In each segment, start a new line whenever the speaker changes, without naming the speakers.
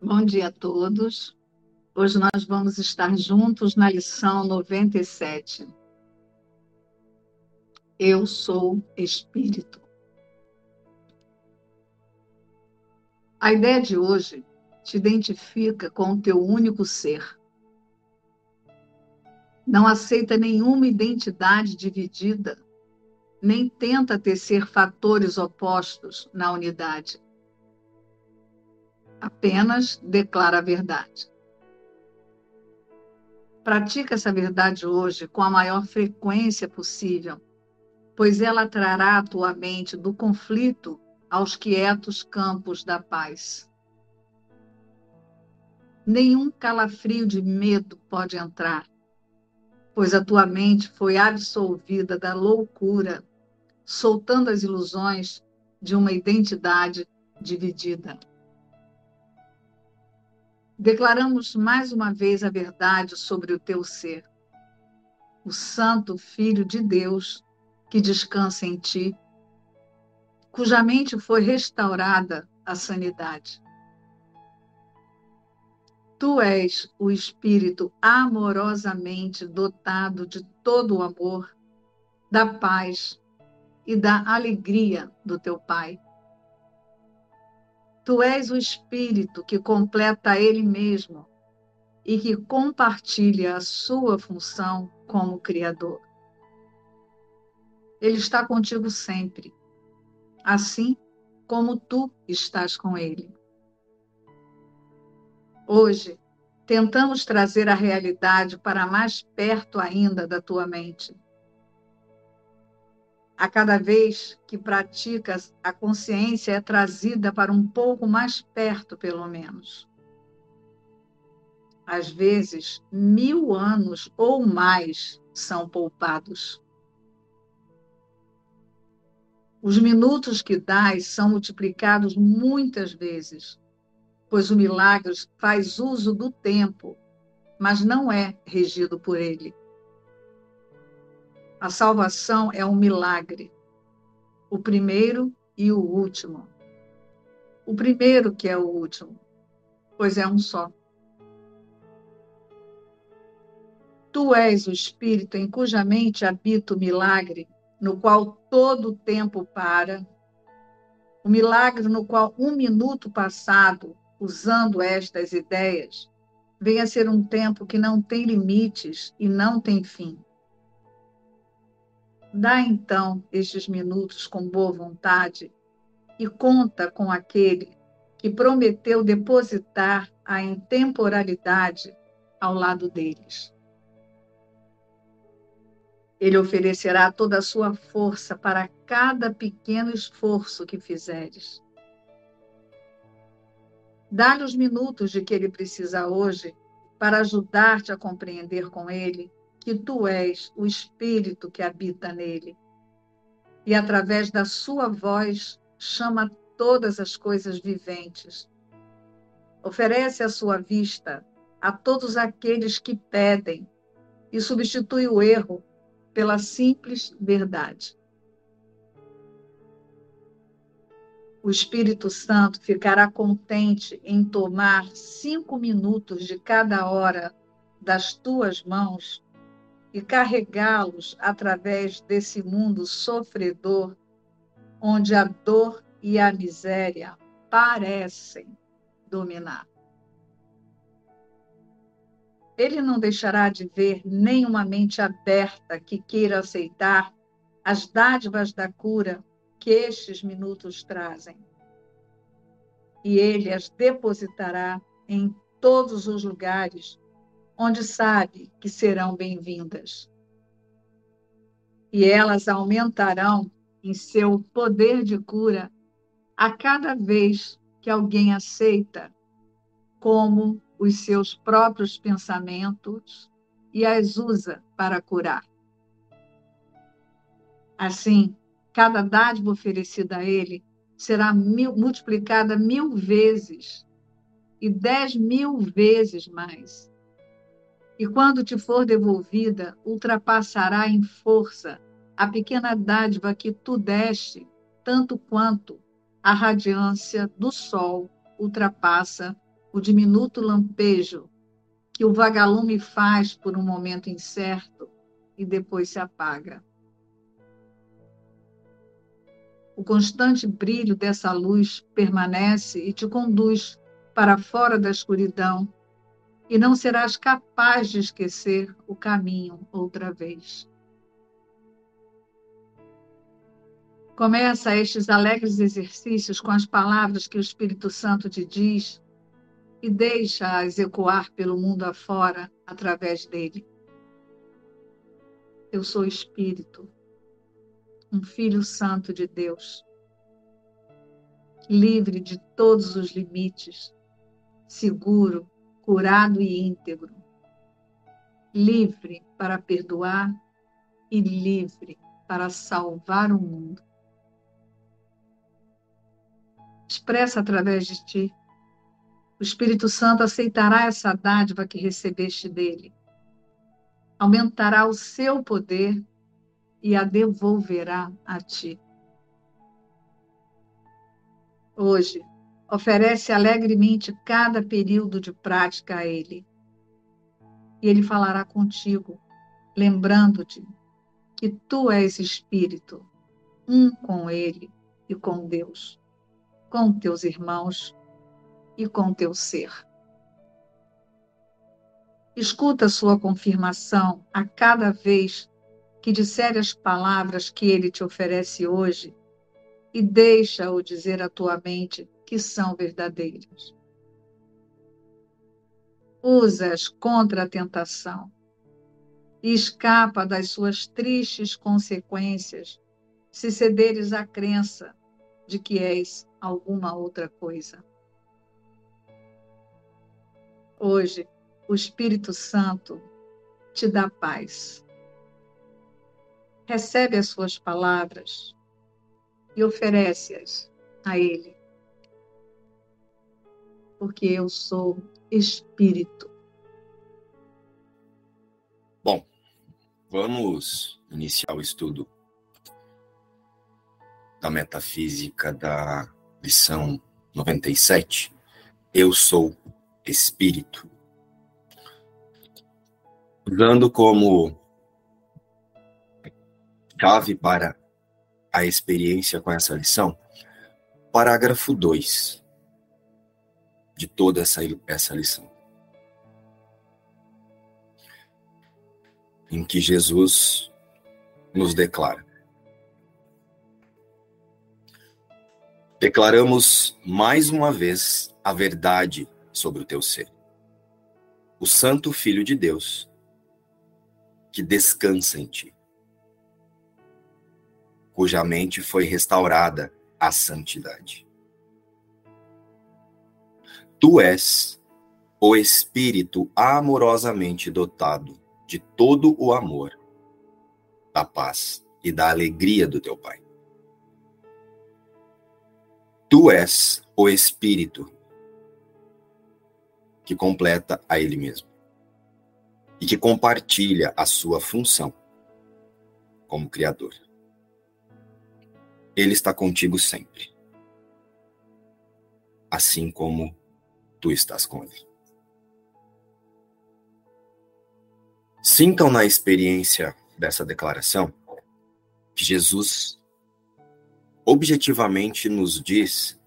Bom dia a todos. Hoje nós vamos estar juntos na lição 97. Eu sou Espírito. A ideia de hoje te identifica com o teu único ser. Não aceita nenhuma identidade dividida, nem tenta tecer fatores opostos na unidade apenas declara a verdade. Pratica essa verdade hoje com a maior frequência possível, pois ela trará a tua mente do conflito aos quietos campos da paz. Nenhum calafrio de medo pode entrar, pois a tua mente foi absolvida da loucura, soltando as ilusões de uma identidade dividida. Declaramos mais uma vez a verdade sobre o teu ser, o Santo Filho de Deus que descansa em ti, cuja mente foi restaurada à sanidade. Tu és o Espírito amorosamente dotado de todo o amor, da paz e da alegria do teu Pai. Tu és o Espírito que completa Ele mesmo e que compartilha a sua função como Criador. Ele está contigo sempre, assim como tu estás com Ele. Hoje, tentamos trazer a realidade para mais perto ainda da tua mente a cada vez que praticas, a consciência é trazida para um pouco mais perto, pelo menos. Às vezes, mil anos ou mais são poupados. Os minutos que dás são multiplicados muitas vezes, pois o milagre faz uso do tempo, mas não é regido por ele. A salvação é um milagre, o primeiro e o último. O primeiro que é o último, pois é um só. Tu és o Espírito em cuja mente habita o milagre, no qual todo o tempo para, o milagre no qual um minuto passado, usando estas ideias, vem a ser um tempo que não tem limites e não tem fim. Dá então estes minutos com boa vontade e conta com aquele que prometeu depositar a intemporalidade ao lado deles. Ele oferecerá toda a sua força para cada pequeno esforço que fizeres. Dá-lhe os minutos de que ele precisa hoje para ajudar-te a compreender com ele que tu és o Espírito que habita nele. E através da sua voz chama todas as coisas viventes. Oferece a sua vista a todos aqueles que pedem e substitui o erro pela simples verdade. O Espírito Santo ficará contente em tomar cinco minutos de cada hora das tuas mãos e carregá-los através desse mundo sofredor, onde a dor e a miséria parecem dominar. Ele não deixará de ver nenhuma mente aberta que queira aceitar as dádivas da cura que estes minutos trazem. E ele as depositará em todos os lugares onde sabe que serão bem-vindas. E elas aumentarão em seu poder de cura a cada vez que alguém aceita como os seus próprios pensamentos e as usa para curar. Assim, cada dádiva oferecida a ele será mil, multiplicada mil vezes e dez mil vezes mais e quando te for devolvida, ultrapassará em força a pequena dádiva que tu deste, tanto quanto a radiância do sol ultrapassa o diminuto lampejo que o vagalume faz por um momento incerto e depois se apaga. O constante brilho dessa luz permanece e te conduz para fora da escuridão, e não serás capaz de esquecer o caminho outra vez. Começa estes alegres exercícios com as palavras que o Espírito Santo te diz e deixa-as ecoar pelo mundo afora através dele. Eu sou Espírito um filho santo de Deus, livre de todos os limites, seguro, curado e íntegro, livre para perdoar e livre para salvar o mundo. Expressa através de ti. O Espírito Santo aceitará essa dádiva que recebeste dele. Aumentará o seu poder e a devolverá a ti. Hoje, oferece alegremente cada período de prática a Ele. E Ele falará contigo, lembrando-te que tu és espírito, um com Ele e com Deus, com teus irmãos e com teu ser. Escuta sua confirmação a cada vez que dissere as palavras que ele te oferece hoje e deixa-o dizer à tua mente que são verdadeiras. Usa-as contra a tentação e escapa das suas tristes consequências se cederes à crença de que és alguma outra coisa. Hoje, o Espírito Santo te dá paz recebe as suas palavras e oferece-as a Ele. Porque eu sou espírito.
Bom, vamos iniciar o estudo da metafísica da lição 97. Eu sou espírito. Usando como chave para a experiência com essa lição, parágrafo 2 de toda essa, essa lição. Em que Jesus nos declara: Declaramos mais uma vez a verdade sobre o teu ser. O Santo Filho de Deus, que descansa em ti cuja mente foi restaurada à santidade. Tu és o Espírito amorosamente dotado de todo o amor, da paz e da alegria do teu Pai. Tu és o Espírito que completa a Ele mesmo e que compartilha a sua função como Criador. Ele está contigo sempre. Assim como tu estás com Ele. Sintam na experiência dessa declaração que Jesus objetivamente nos diz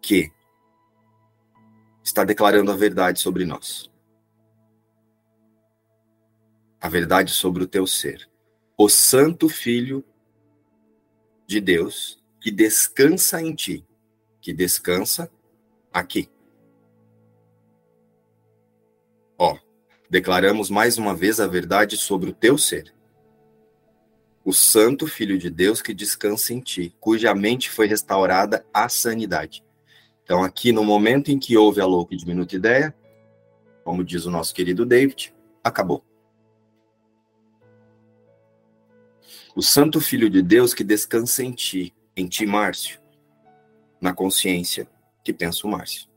que está declarando a verdade sobre nós. A verdade sobre o teu ser. O Santo Filho de Deus que descansa em ti, que descansa aqui. Ó, declaramos mais uma vez a verdade sobre o teu ser. O Santo Filho de Deus que descansa em ti, cuja mente foi restaurada à sanidade. Então, aqui no momento em que houve a louca e diminuta ideia, como diz o nosso querido David, acabou. o Santo Filho de Deus que descansa em ti, em ti, Márcio, na consciência que pensa o Márcio.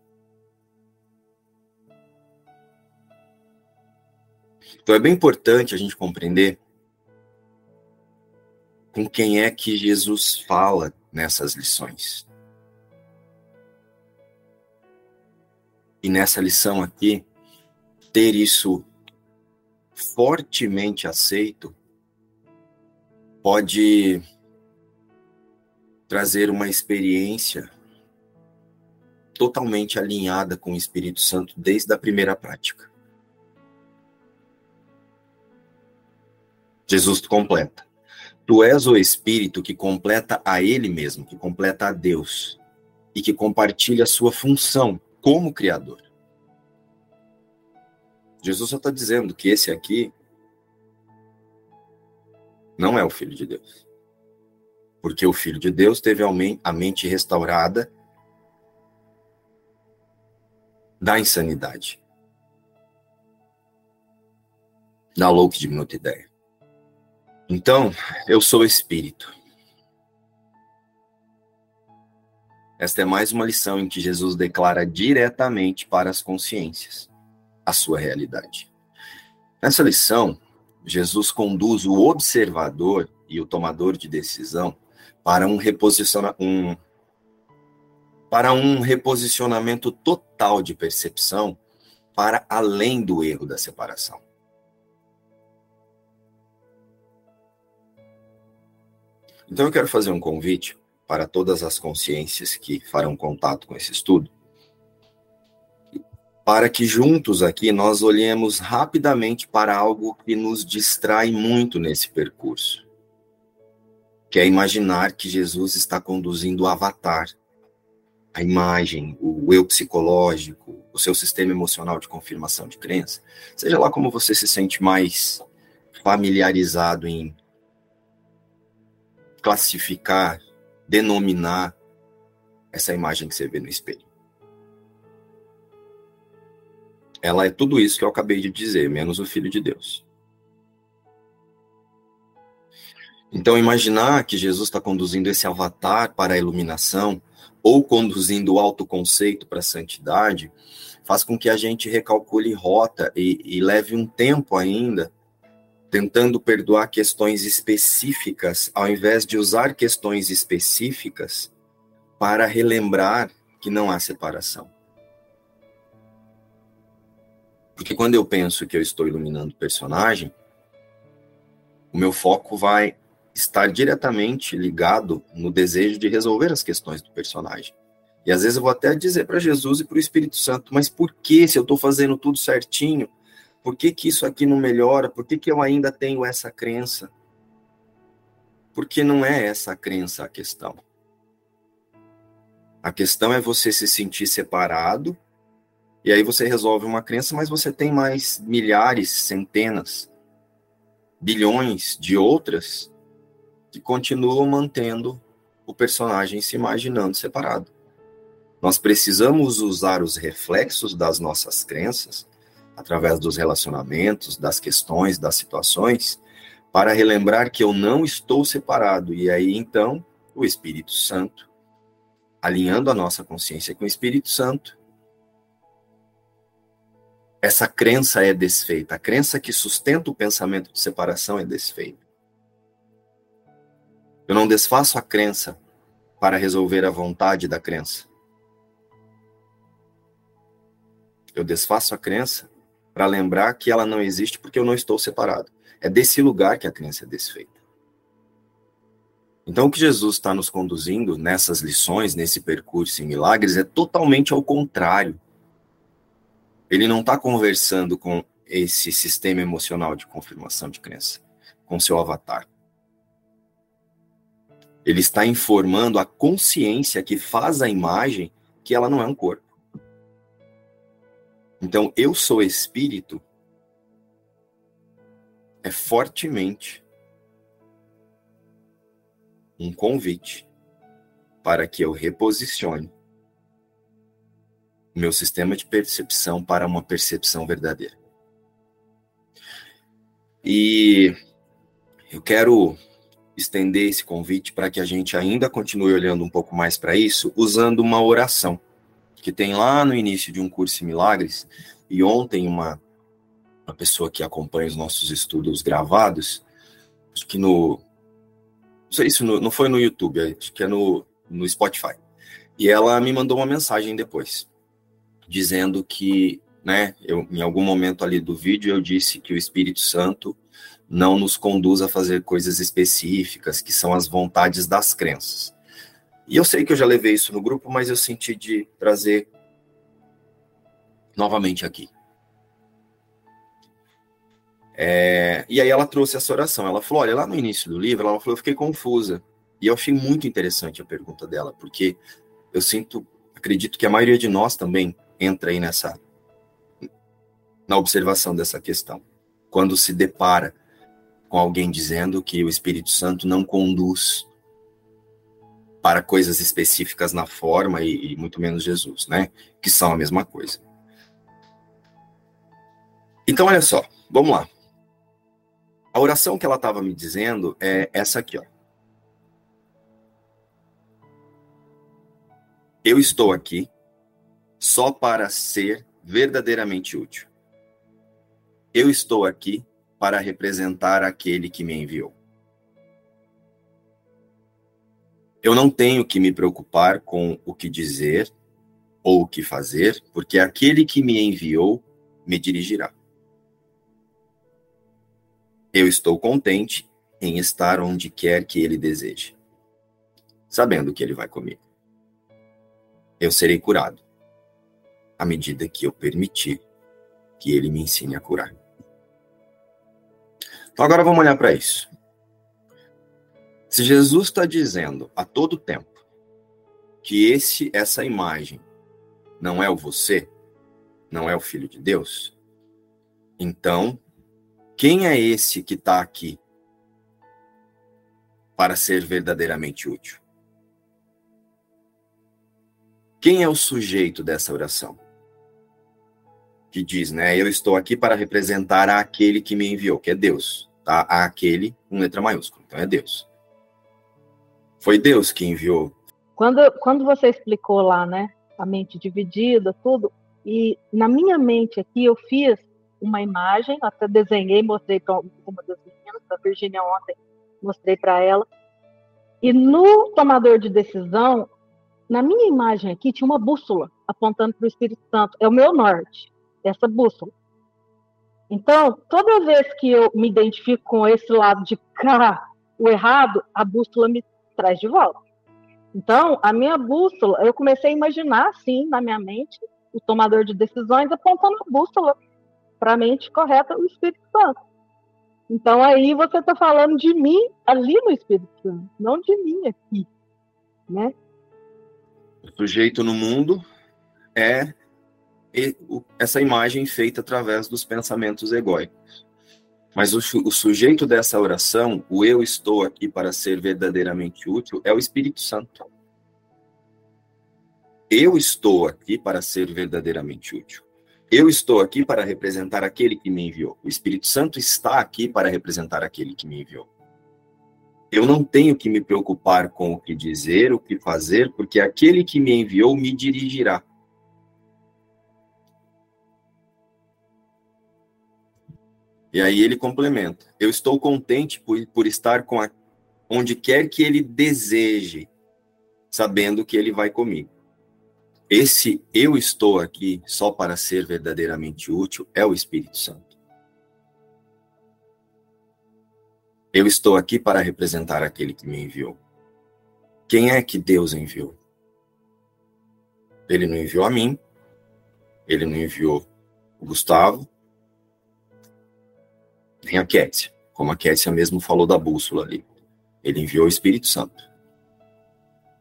Então é bem importante a gente compreender com quem é que Jesus fala nessas lições. e nessa lição aqui, ter isso fortemente aceito pode trazer uma experiência totalmente alinhada com o Espírito Santo desde a primeira prática. Jesus completa. Tu és o Espírito que completa a Ele mesmo, que completa a Deus e que compartilha a sua função como Criador. Jesus só está dizendo que esse aqui não é o Filho de Deus. Porque o Filho de Deus teve a mente restaurada da insanidade. Da louca diminuta ideia. Então, eu sou espírito. Esta é mais uma lição em que Jesus declara diretamente para as consciências a sua realidade. Nessa lição, Jesus conduz o observador e o tomador de decisão para um, reposiciona um, para um reposicionamento total de percepção para além do erro da separação. Então eu quero fazer um convite para todas as consciências que farão contato com esse estudo, para que juntos aqui nós olhemos rapidamente para algo que nos distrai muito nesse percurso, que é imaginar que Jesus está conduzindo o avatar, a imagem, o eu psicológico, o seu sistema emocional de confirmação de crença, seja lá como você se sente mais familiarizado em classificar, denominar essa imagem que você vê no espelho. Ela é tudo isso que eu acabei de dizer, menos o Filho de Deus. Então, imaginar que Jesus está conduzindo esse avatar para a iluminação, ou conduzindo o autoconceito para a santidade, faz com que a gente recalcule rota e, e leve um tempo ainda tentando perdoar questões específicas, ao invés de usar questões específicas para relembrar que não há separação. Porque quando eu penso que eu estou iluminando o personagem, o meu foco vai estar diretamente ligado no desejo de resolver as questões do personagem. E às vezes eu vou até dizer para Jesus e para o Espírito Santo, mas por que se eu estou fazendo tudo certinho? Por que, que isso aqui não melhora? Por que, que eu ainda tenho essa crença? Porque não é essa a crença a questão. A questão é você se sentir separado, e aí você resolve uma crença, mas você tem mais milhares, centenas, bilhões de outras que continuam mantendo o personagem se imaginando separado. Nós precisamos usar os reflexos das nossas crenças através dos relacionamentos, das questões, das situações, para relembrar que eu não estou separado. E aí, então, o Espírito Santo, alinhando a nossa consciência com o Espírito Santo, essa crença é desfeita. A crença que sustenta o pensamento de separação é desfeita. Eu não desfaço a crença para resolver a vontade da crença. Eu desfaço a crença para lembrar que ela não existe porque eu não estou separado. É desse lugar que a crença é desfeita. Então, o que Jesus está nos conduzindo nessas lições, nesse percurso em milagres, é totalmente ao contrário. Ele não está conversando com esse sistema emocional de confirmação de crença, com seu avatar. Ele está informando a consciência que faz a imagem que ela não é um corpo. Então, eu sou espírito é fortemente um convite para que eu reposicione o meu sistema de percepção para uma percepção verdadeira. E eu quero estender esse convite para que a gente ainda continue olhando um pouco mais para isso, usando uma oração que tem lá no início de um curso em milagres, e ontem uma, uma pessoa que acompanha os nossos estudos gravados, acho que no. Não sei se não foi no YouTube, acho que é no, no Spotify. E ela me mandou uma mensagem depois, dizendo que, né, eu, em algum momento ali do vídeo eu disse que o Espírito Santo não nos conduz a fazer coisas específicas, que são as vontades das crenças. E eu sei que eu já levei isso no grupo, mas eu senti de trazer novamente aqui. É, e aí ela trouxe essa oração. Ela falou: olha, lá no início do livro, ela falou, eu fiquei confusa. E eu achei muito interessante a pergunta dela, porque eu sinto, acredito que a maioria de nós também entra aí nessa na observação dessa questão. Quando se depara com alguém dizendo que o Espírito Santo não conduz para coisas específicas na forma e, e muito menos Jesus, né? Que são a mesma coisa. Então, olha só, vamos lá. A oração que ela estava me dizendo é essa aqui, ó. Eu estou aqui só para ser verdadeiramente útil. Eu estou aqui para representar aquele que me enviou. Eu não tenho que me preocupar com o que dizer ou o que fazer, porque aquele que me enviou me dirigirá. Eu estou contente em estar onde quer que ele deseje, sabendo que ele vai comigo. Eu serei curado à medida que eu permitir que ele me ensine a curar. Então agora vamos olhar para isso. Se Jesus está dizendo a todo tempo que esse, essa imagem não é o você, não é o Filho de Deus, então quem é esse que está aqui para ser verdadeiramente útil? Quem é o sujeito dessa oração? Que diz, né? Eu estou aqui para representar aquele que me enviou, que é Deus, tá? Aquele com letra maiúscula, então é Deus. Foi Deus que enviou.
Quando, quando você explicou lá, né? A mente dividida, tudo, e na minha mente aqui eu fiz uma imagem, até desenhei, mostrei para uma das meninas, para a Virginia ontem, mostrei para ela. E no tomador de decisão, na minha imagem aqui, tinha uma bússola apontando para o Espírito Santo. É o meu norte, essa bússola. Então, toda vez que eu me identifico com esse lado de cá, o errado, a bússola me traz de volta. Então, a minha bússola, eu comecei a imaginar, assim, na minha mente, o tomador de decisões apontando a bússola para a mente correta, o Espírito Santo. Então aí você está falando de mim ali no Espírito Santo, não de mim aqui, né?
O sujeito no mundo é essa imagem feita através dos pensamentos egóicos. Mas o, o, sujeito dessa oração, o eu estou aqui para ser verdadeiramente útil, é o Espírito Santo. Eu estou aqui para ser verdadeiramente útil. Eu estou aqui para representar aquele que me enviou. O Espírito Santo está aqui para representar aquele que me enviou. Eu não tenho que me preocupar com o que dizer, o que fazer, porque aquele que me enviou me dirigirá. E aí ele complementa: Eu estou contente por, por estar com a, onde quer que ele deseje, sabendo que ele vai comigo. Esse eu estou aqui só para ser verdadeiramente útil é o Espírito Santo. Eu estou aqui para representar aquele que me enviou. Quem é que Deus enviou? Ele não enviou a mim, ele não enviou o Gustavo, nem a Kétia, como a Kétia mesmo falou da bússola ali. Ele enviou o Espírito Santo.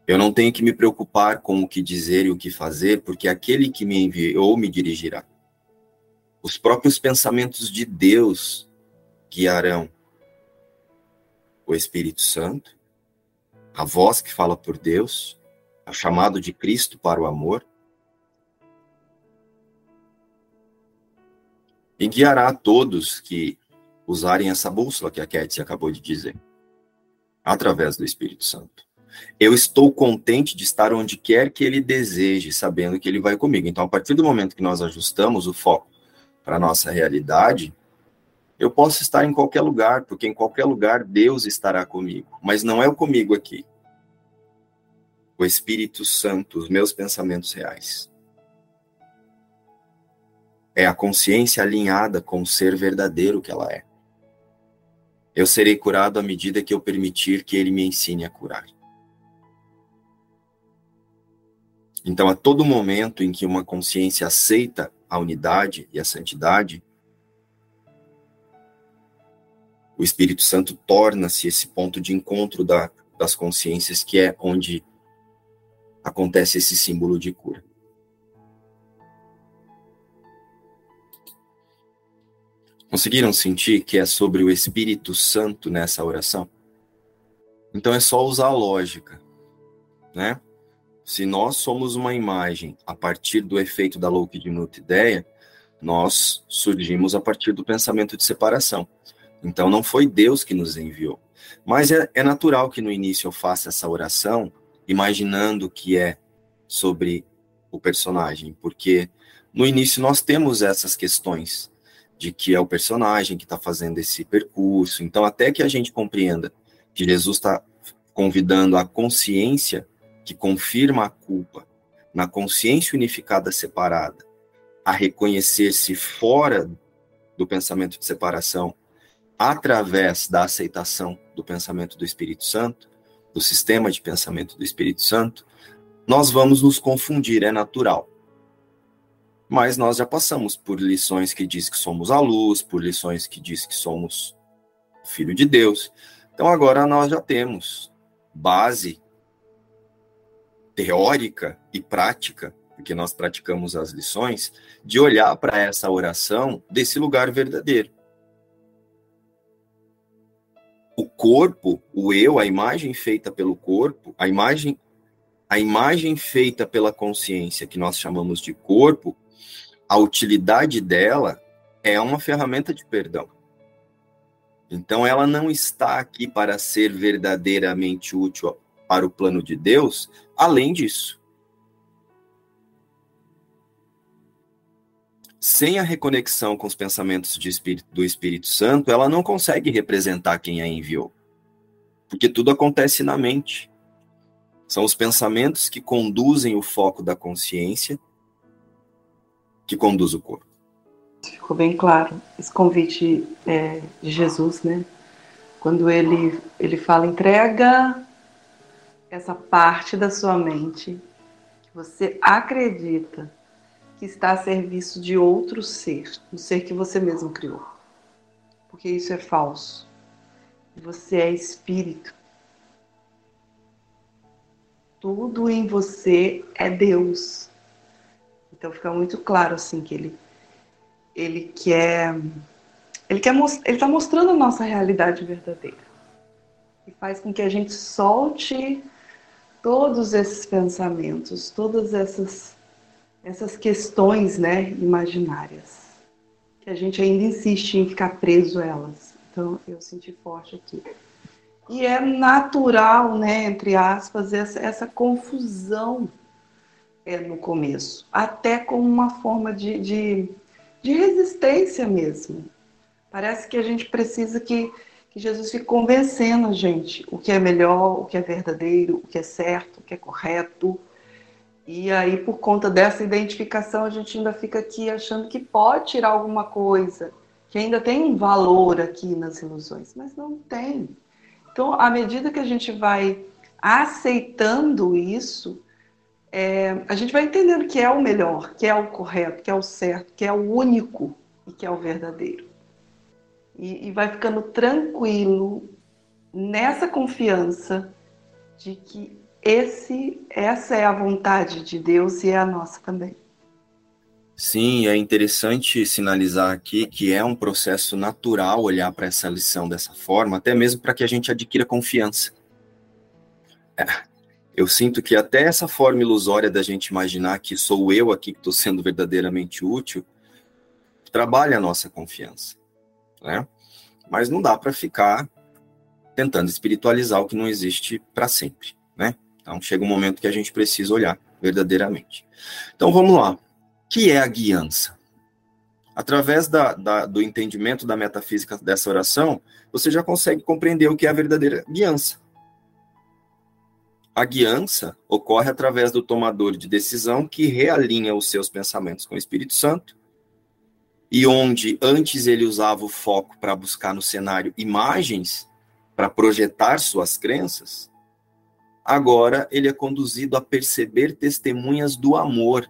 Eu não tenho que me preocupar com o que dizer e o que fazer, porque aquele que me enviou me dirigirá. Os próprios pensamentos de Deus guiarão o Espírito Santo, a voz que fala por Deus, o chamado de Cristo para o amor, e guiará a todos que usarem essa bússola que a Ketty acabou de dizer, através do Espírito Santo. Eu estou contente de estar onde quer que ele deseje, sabendo que ele vai comigo. Então, a partir do momento que nós ajustamos o foco para a nossa realidade, eu posso estar em qualquer lugar, porque em qualquer lugar Deus estará comigo. Mas não é o comigo aqui. O Espírito Santo, os meus pensamentos reais. é a consciência alinhada com o ser verdadeiro que ela é. Eu serei curado à medida que eu permitir que ele me ensine a curar. Então, a todo momento em que uma consciência aceita a unidade e a santidade, o Espírito Santo torna-se esse ponto de encontro da, das consciências, que é onde acontece esse símbolo de cura. Conseguiram sentir que é sobre o Espírito Santo nessa oração? Então é só usar a lógica, né? Se nós somos uma imagem a partir do efeito da louquidmuta ideia, nós surgimos a partir do pensamento de separação. Então não foi Deus que nos enviou. Mas é, é natural que no início eu faça essa oração imaginando que é sobre o personagem, porque no início nós temos essas questões de que é o personagem que está fazendo esse percurso. Então, até que a gente compreenda que Jesus está convidando a consciência que confirma a culpa na consciência unificada separada a reconhecer-se fora do pensamento de separação através da aceitação do pensamento do Espírito Santo, do sistema de pensamento do Espírito Santo, nós vamos nos confundir, é natural mas nós já passamos por lições que diz que somos a luz, por lições que diz que somos filho de Deus. Então agora nós já temos base teórica e prática, porque nós praticamos as lições, de olhar para essa oração desse lugar verdadeiro. O corpo, o eu, a imagem feita pelo corpo, a imagem a imagem feita pela consciência que nós chamamos de corpo, a utilidade dela é uma ferramenta de perdão. Então, ela não está aqui para ser verdadeiramente útil para o plano de Deus, além disso. Sem a reconexão com os pensamentos espírito, do Espírito Santo, ela não consegue representar quem a enviou. Porque tudo acontece na mente. São os pensamentos que conduzem o foco da consciência que conduz o corpo.
Ficou bem claro esse convite é, de Jesus, né? Quando ele, ele fala, entrega essa parte da sua mente que você acredita que está a serviço de outro ser, um ser que você mesmo criou. Porque isso é falso. Você é espírito. Tudo em você é Deus. Então fica muito claro assim que ele ele quer ele quer ele está mostrando a nossa realidade verdadeira e faz com que a gente solte todos esses pensamentos, todas essas essas questões, né, imaginárias que a gente ainda insiste em ficar preso a elas. Então eu senti forte aqui. E é natural, né, entre aspas, essa, essa confusão é, no começo, até como uma forma de, de, de, resistência mesmo. Parece que a gente precisa que, que Jesus fique convencendo a gente o que é melhor, o que é verdadeiro, o que é certo, o que é correto. E aí, por conta dessa identificação, a gente ainda fica aqui achando que pode tirar alguma coisa, que ainda tem um valor aqui nas ilusões, mas não tem. Então, à medida que a gente vai aceitando isso, é, a gente vai entendendo que é o melhor, que é o correto, que é o certo, que é o único e que é o verdadeiro. E, e vai ficando tranquilo nessa confiança de que esse, essa é a vontade de Deus e é a nossa também.
Sim, é interessante sinalizar aqui que é um processo natural olhar para essa lição dessa forma, até mesmo para que a gente adquira confiança. É, eu sinto que até essa forma ilusória da gente imaginar que sou eu aqui que estou sendo verdadeiramente útil, trabalha a nossa confiança, né? Mas não dá para ficar tentando espiritualizar o que não existe para sempre, né? Então chega um momento que a gente precisa olhar verdadeiramente. Então vamos lá. O que é a guiança? Através da, da, do entendimento da metafísica dessa oração, você já consegue compreender o que é a verdadeira guiança. A guiança ocorre através do tomador de decisão que realinha os seus pensamentos com o Espírito Santo e onde antes ele usava o foco para buscar no cenário imagens, para projetar suas crenças, agora ele é conduzido a perceber testemunhas do amor,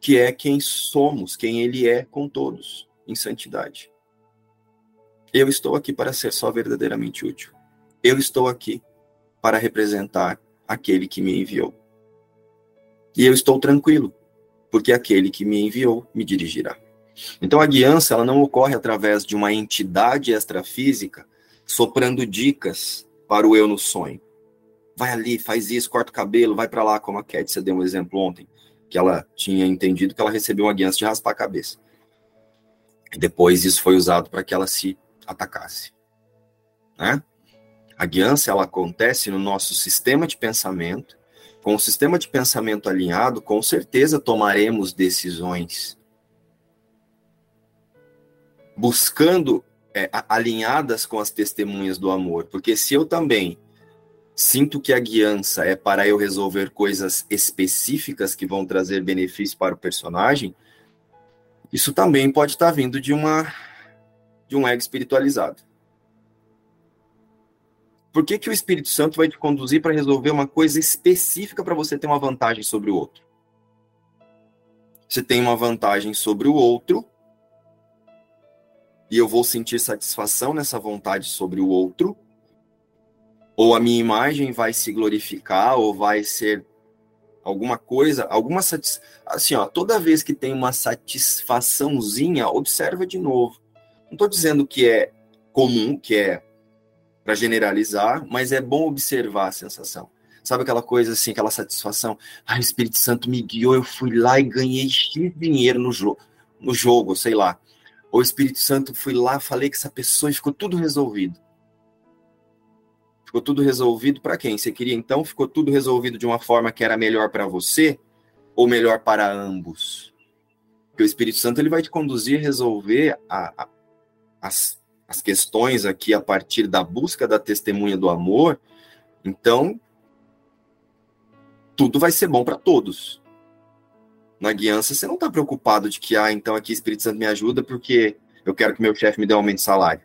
que é quem somos, quem ele é com todos, em santidade. Eu estou aqui para ser só verdadeiramente útil. Eu estou aqui para representar aquele que me enviou. E eu estou tranquilo, porque aquele que me enviou me dirigirá. Então a guiança ela não ocorre através de uma entidade extrafísica soprando dicas para o eu no sonho. Vai ali, faz isso, corta o cabelo, vai para lá, como a Cat deu um exemplo ontem, que ela tinha entendido que ela recebeu uma guiança de raspar a cabeça. E depois isso foi usado para que ela se atacasse. Né? A guiança ela acontece no nosso sistema de pensamento. Com o sistema de pensamento alinhado, com certeza tomaremos decisões buscando é, alinhadas com as testemunhas do amor, porque se eu também sinto que a guiança é para eu resolver coisas específicas que vão trazer benefício para o personagem, isso também pode estar vindo de uma de um ego espiritualizado. Por que, que o Espírito Santo vai te conduzir para resolver uma coisa específica para você ter uma vantagem sobre o outro? Você tem uma vantagem sobre o outro, e eu vou sentir satisfação nessa vontade sobre o outro, ou a minha imagem vai se glorificar, ou vai ser alguma coisa, alguma satis... assim, ó, toda vez que tem uma satisfaçãozinha, observa de novo. Não estou dizendo que é comum, que é para generalizar, mas é bom observar a sensação. Sabe aquela coisa assim, aquela satisfação? Ah, o Espírito Santo me guiou, eu fui lá e ganhei X dinheiro no jogo, no jogo, sei lá o Espírito Santo fui lá, falei com essa pessoa e ficou tudo resolvido. Ficou tudo resolvido para quem? Você queria então? Ficou tudo resolvido de uma forma que era melhor para você ou melhor para ambos? Porque o Espírito Santo ele vai te conduzir a resolver a, a, as, as questões aqui a partir da busca da testemunha do amor. Então, tudo vai ser bom para todos na guiança, você não está preocupado de que, ah, então aqui Espírito Santo me ajuda porque eu quero que meu chefe me dê um aumento de salário.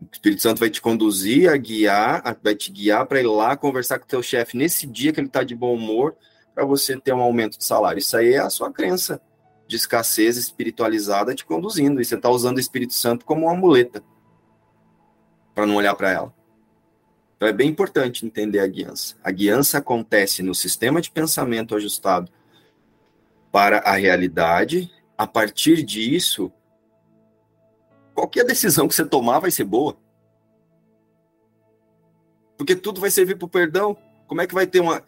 O Espírito Santo vai te conduzir a guiar, vai te guiar para ir lá conversar com o teu chefe nesse dia que ele está de bom humor, para você ter um aumento de salário. Isso aí é a sua crença de escassez espiritualizada te conduzindo. E você está usando o Espírito Santo como uma muleta para não olhar para ela. Então é bem importante entender a guiança. A guiança acontece no sistema de pensamento ajustado para a realidade. A partir disso, qualquer decisão que você tomar vai ser boa. Porque tudo vai servir para o perdão. Como é que vai ter uma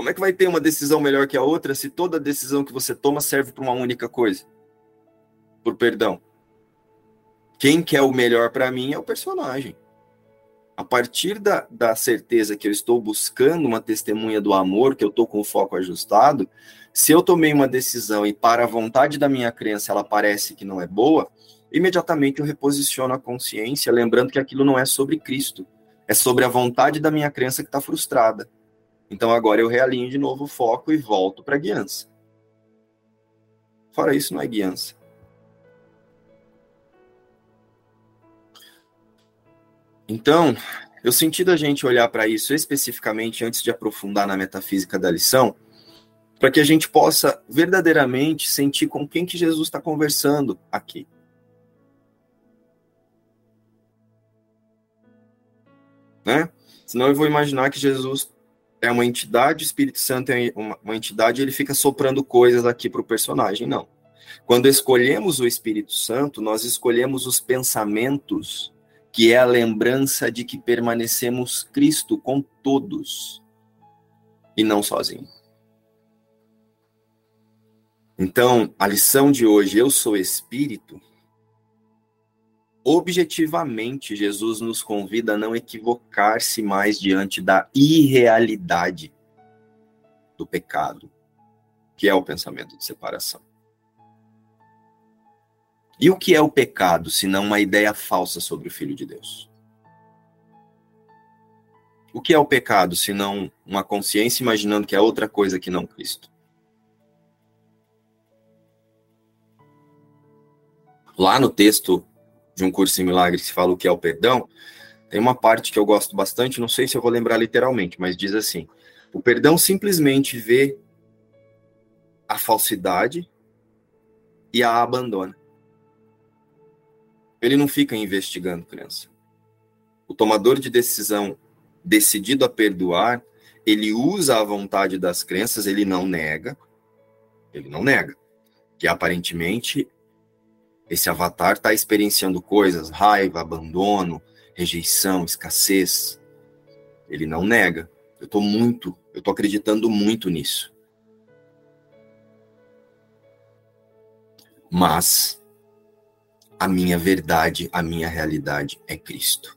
como é que vai ter uma decisão melhor que a outra se toda decisão que você toma serve para uma única coisa? Por perdão. Quem quer o melhor para mim é o personagem a partir da, da certeza que eu estou buscando uma testemunha do amor, que eu estou com o foco ajustado, se eu tomei uma decisão e para a vontade da minha crença ela parece que não é boa, imediatamente eu reposiciono a consciência, lembrando que aquilo não é sobre Cristo, é sobre a vontade da minha crença que está frustrada. Então agora eu realinho de novo o foco e volto para a guiança. Fora isso, não é guiança. Então, eu senti da gente olhar para isso especificamente antes de aprofundar na metafísica da lição, para que a gente possa verdadeiramente sentir com quem que Jesus está conversando aqui. Né? Senão eu vou imaginar que Jesus é uma entidade, o Espírito Santo é uma, uma entidade, ele fica soprando coisas aqui para o personagem. Não. Quando escolhemos o Espírito Santo, nós escolhemos os pensamentos que é a lembrança de que permanecemos Cristo com todos e não sozinho. Então, a lição de hoje, eu sou espírito, objetivamente, Jesus nos convida a não equivocar-se mais diante da irrealidade do pecado, que é o pensamento de separação. E o que é o pecado, se não uma ideia falsa sobre o Filho de Deus? O que é o pecado, se não uma consciência imaginando que é outra coisa que não Cristo? Lá no texto de um curso em milagres que fala o que é o perdão, tem uma parte que eu gosto bastante, não sei se eu vou lembrar literalmente, mas diz assim: o perdão simplesmente vê a falsidade e a abandona. Ele não fica investigando, criança. O tomador de decisão decidido a perdoar, ele usa a vontade das crenças, ele não nega, ele não nega, que aparentemente esse avatar está experienciando coisas, raiva, abandono, rejeição, escassez. Ele não nega. Eu estou muito, eu estou acreditando muito nisso. Mas a minha verdade, a minha realidade é Cristo.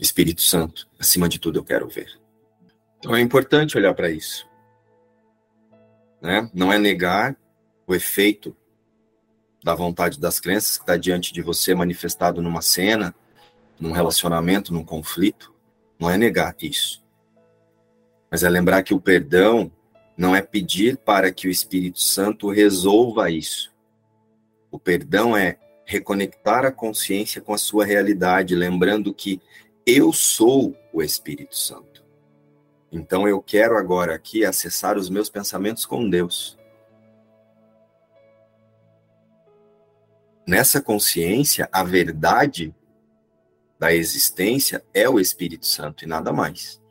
Espírito Santo, acima de tudo eu quero ver. Então é importante olhar para isso. Né? Não é negar o efeito da vontade das crenças que está diante de você manifestado numa cena, num relacionamento, num conflito. Não é negar isso. Mas é lembrar que o perdão não é pedir para que o Espírito Santo resolva isso. O perdão é reconectar a consciência com a sua realidade, lembrando que eu sou o Espírito Santo. Então eu quero agora aqui acessar os meus pensamentos com Deus. Nessa consciência, a verdade da existência é o Espírito Santo e nada mais.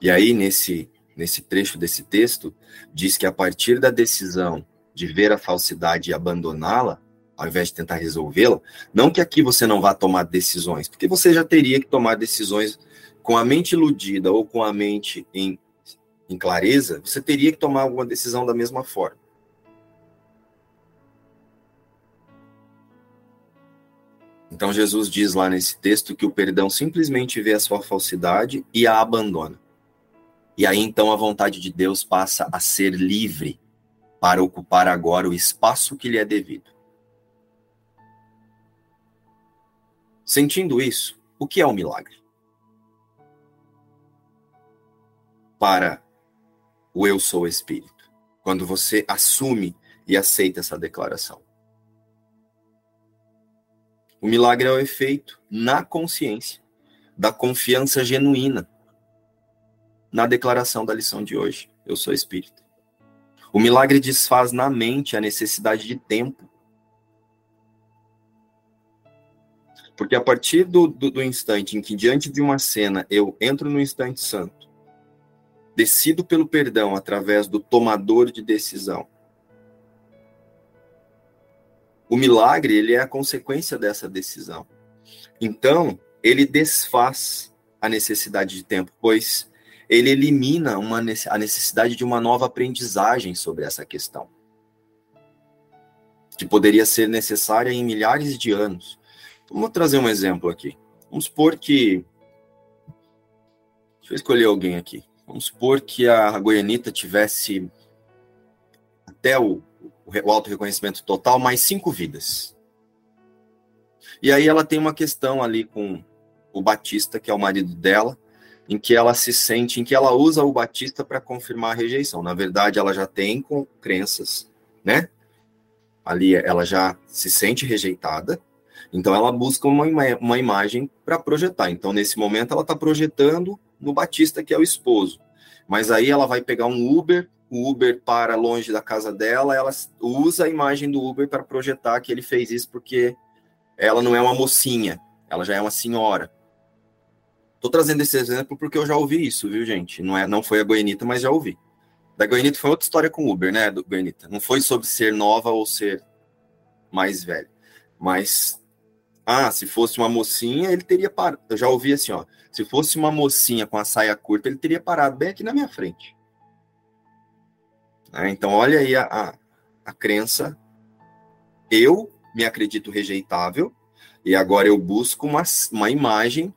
E aí, nesse, nesse trecho desse texto, diz que a partir da decisão de ver a falsidade e abandoná-la, ao invés de tentar resolvê-la, não que aqui você não vá tomar decisões, porque você já teria que tomar decisões com a mente iludida ou com a mente em, em clareza, você teria que tomar alguma decisão da mesma forma. Então Jesus diz lá nesse texto que o perdão simplesmente vê a sua falsidade e a abandona. E aí então a vontade de Deus passa a ser livre para ocupar agora o espaço que lhe é devido. Sentindo isso, o que é o milagre? Para o eu sou espírito, quando você assume e aceita essa declaração. O milagre é o efeito na consciência da confiança genuína na declaração da lição de hoje. Eu sou espírito. O milagre desfaz na mente a necessidade de tempo. Porque a partir do, do, do, instante em que, diante de uma cena, eu entro no instante santo, decido pelo perdão através do tomador de decisão, o milagre, ele é a consequência dessa decisão. Então, ele desfaz a necessidade de tempo, pois ele elimina uma, a necessidade de uma nova aprendizagem sobre essa questão, que poderia ser necessária em milhares de anos. Vamos trazer um exemplo aqui. Vamos supor que. Deixa eu escolher alguém aqui. Vamos supor que a Goianita tivesse até o o auto reconhecimento total, mais cinco vidas. E aí ela tem uma questão ali com o Batista, que é o marido dela, em que ela se sente, em que ela usa o Batista para confirmar a rejeição. Na verdade, ela já tem com crenças, né? Ali ela já se sente rejeitada, então ela busca uma, uma imagem para projetar. Então, nesse momento, ela está projetando no Batista, que é o esposo. Mas aí ela vai pegar um Uber o Uber para longe da casa dela, ela usa a imagem do Uber para projetar que ele fez isso porque ela não é uma mocinha, ela já é uma senhora. Tô trazendo esse exemplo porque eu já ouvi isso, viu, gente? Não é, não foi a Goianita, mas já ouvi. Da Goianita foi outra história com o Uber, né, do Goianita? Não foi sobre ser nova ou ser mais velha. Mas, ah, se fosse uma mocinha, ele teria parado. Eu já ouvi assim, ó. Se fosse uma mocinha com a saia curta, ele teria parado bem aqui na minha frente. Né? Então, olha aí a, a, a crença. Eu me acredito rejeitável e agora eu busco uma, uma imagem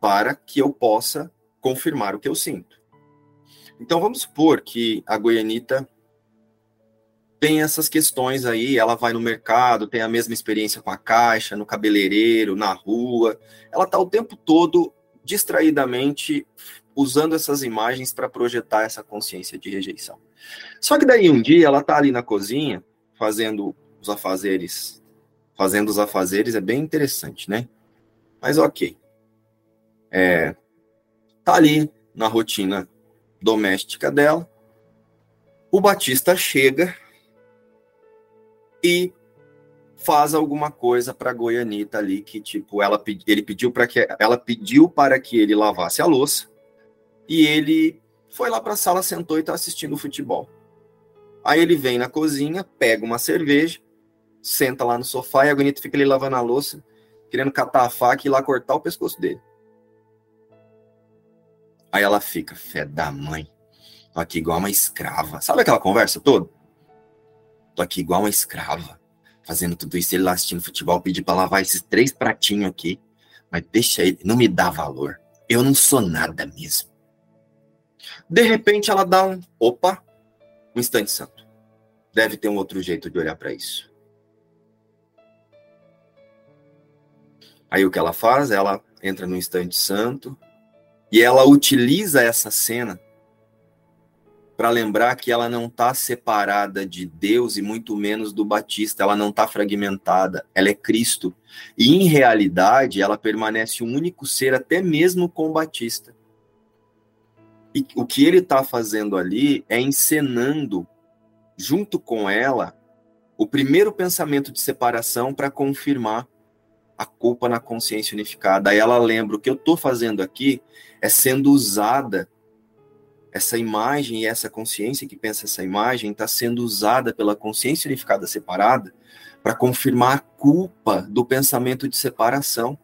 para que eu possa confirmar o que eu sinto. Então, vamos supor que a Goianita tem essas questões aí. Ela vai no mercado, tem a mesma experiência com a caixa, no cabeleireiro, na rua. Ela está o tempo todo distraidamente usando essas imagens para projetar essa consciência de rejeição. Só que daí um dia ela está ali na cozinha fazendo os afazeres, fazendo os afazeres é bem interessante, né? Mas ok. É, tá ali na rotina doméstica dela. O Batista chega e faz alguma coisa para Goianita ali que tipo ela ele pediu para que ela pediu para que ele lavasse a louça e ele foi lá para a sala sentou e está assistindo o futebol. Aí ele vem na cozinha, pega uma cerveja, senta lá no sofá e a Goianita fica ali lavando a louça, querendo catar a faca e ir lá cortar o pescoço dele. Aí ela fica, fé da mãe. Tô aqui igual uma escrava. Sabe aquela conversa toda? Tô aqui igual uma escrava. Fazendo tudo isso, ele lá assistindo futebol, pedi pra lavar esses três pratinhos aqui. Mas deixa ele, não me dá valor. Eu não sou nada mesmo. De repente ela dá um, opa, um instante santo. Deve ter um outro jeito de olhar para isso. Aí o que ela faz? Ela entra no instante santo, e ela utiliza essa cena para lembrar que ela não está separada de Deus e muito menos do Batista, ela não está fragmentada, ela é Cristo. E em realidade, ela permanece um único ser até mesmo com o Batista. E o que ele está fazendo ali é encenando, junto com ela, o primeiro pensamento de separação para confirmar a culpa na consciência unificada. Aí ela lembra: o que eu estou fazendo aqui é sendo usada, essa imagem e essa consciência que pensa essa imagem está sendo usada pela consciência unificada separada para confirmar a culpa do pensamento de separação.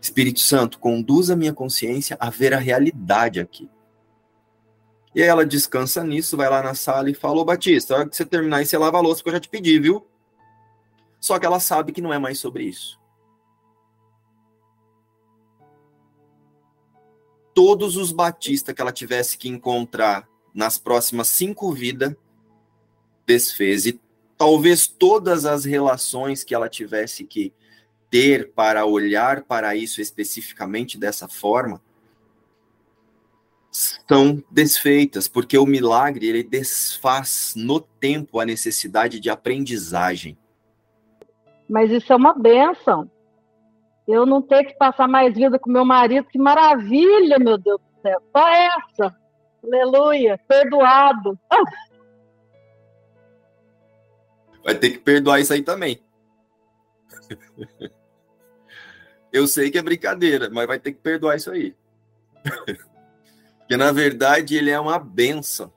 Espírito Santo, conduz a minha consciência a ver a realidade aqui. E aí ela descansa nisso, vai lá na sala e fala: Ô Batista, a hora que você terminar aí, você lava a louça que eu já te pedi, viu? Só que ela sabe que não é mais sobre isso. todos os batistas que ela tivesse que encontrar nas próximas cinco vidas, desfez. E talvez todas as relações que ela tivesse que ter para olhar para isso especificamente dessa forma, são desfeitas, porque o milagre ele desfaz no tempo a necessidade de aprendizagem.
Mas isso é uma benção eu não ter que passar mais vida com meu marido, que maravilha, meu Deus do céu. Só essa. Aleluia, perdoado.
Vai ter que perdoar isso aí também. Eu sei que é brincadeira, mas vai ter que perdoar isso aí. Porque na verdade ele é uma benção.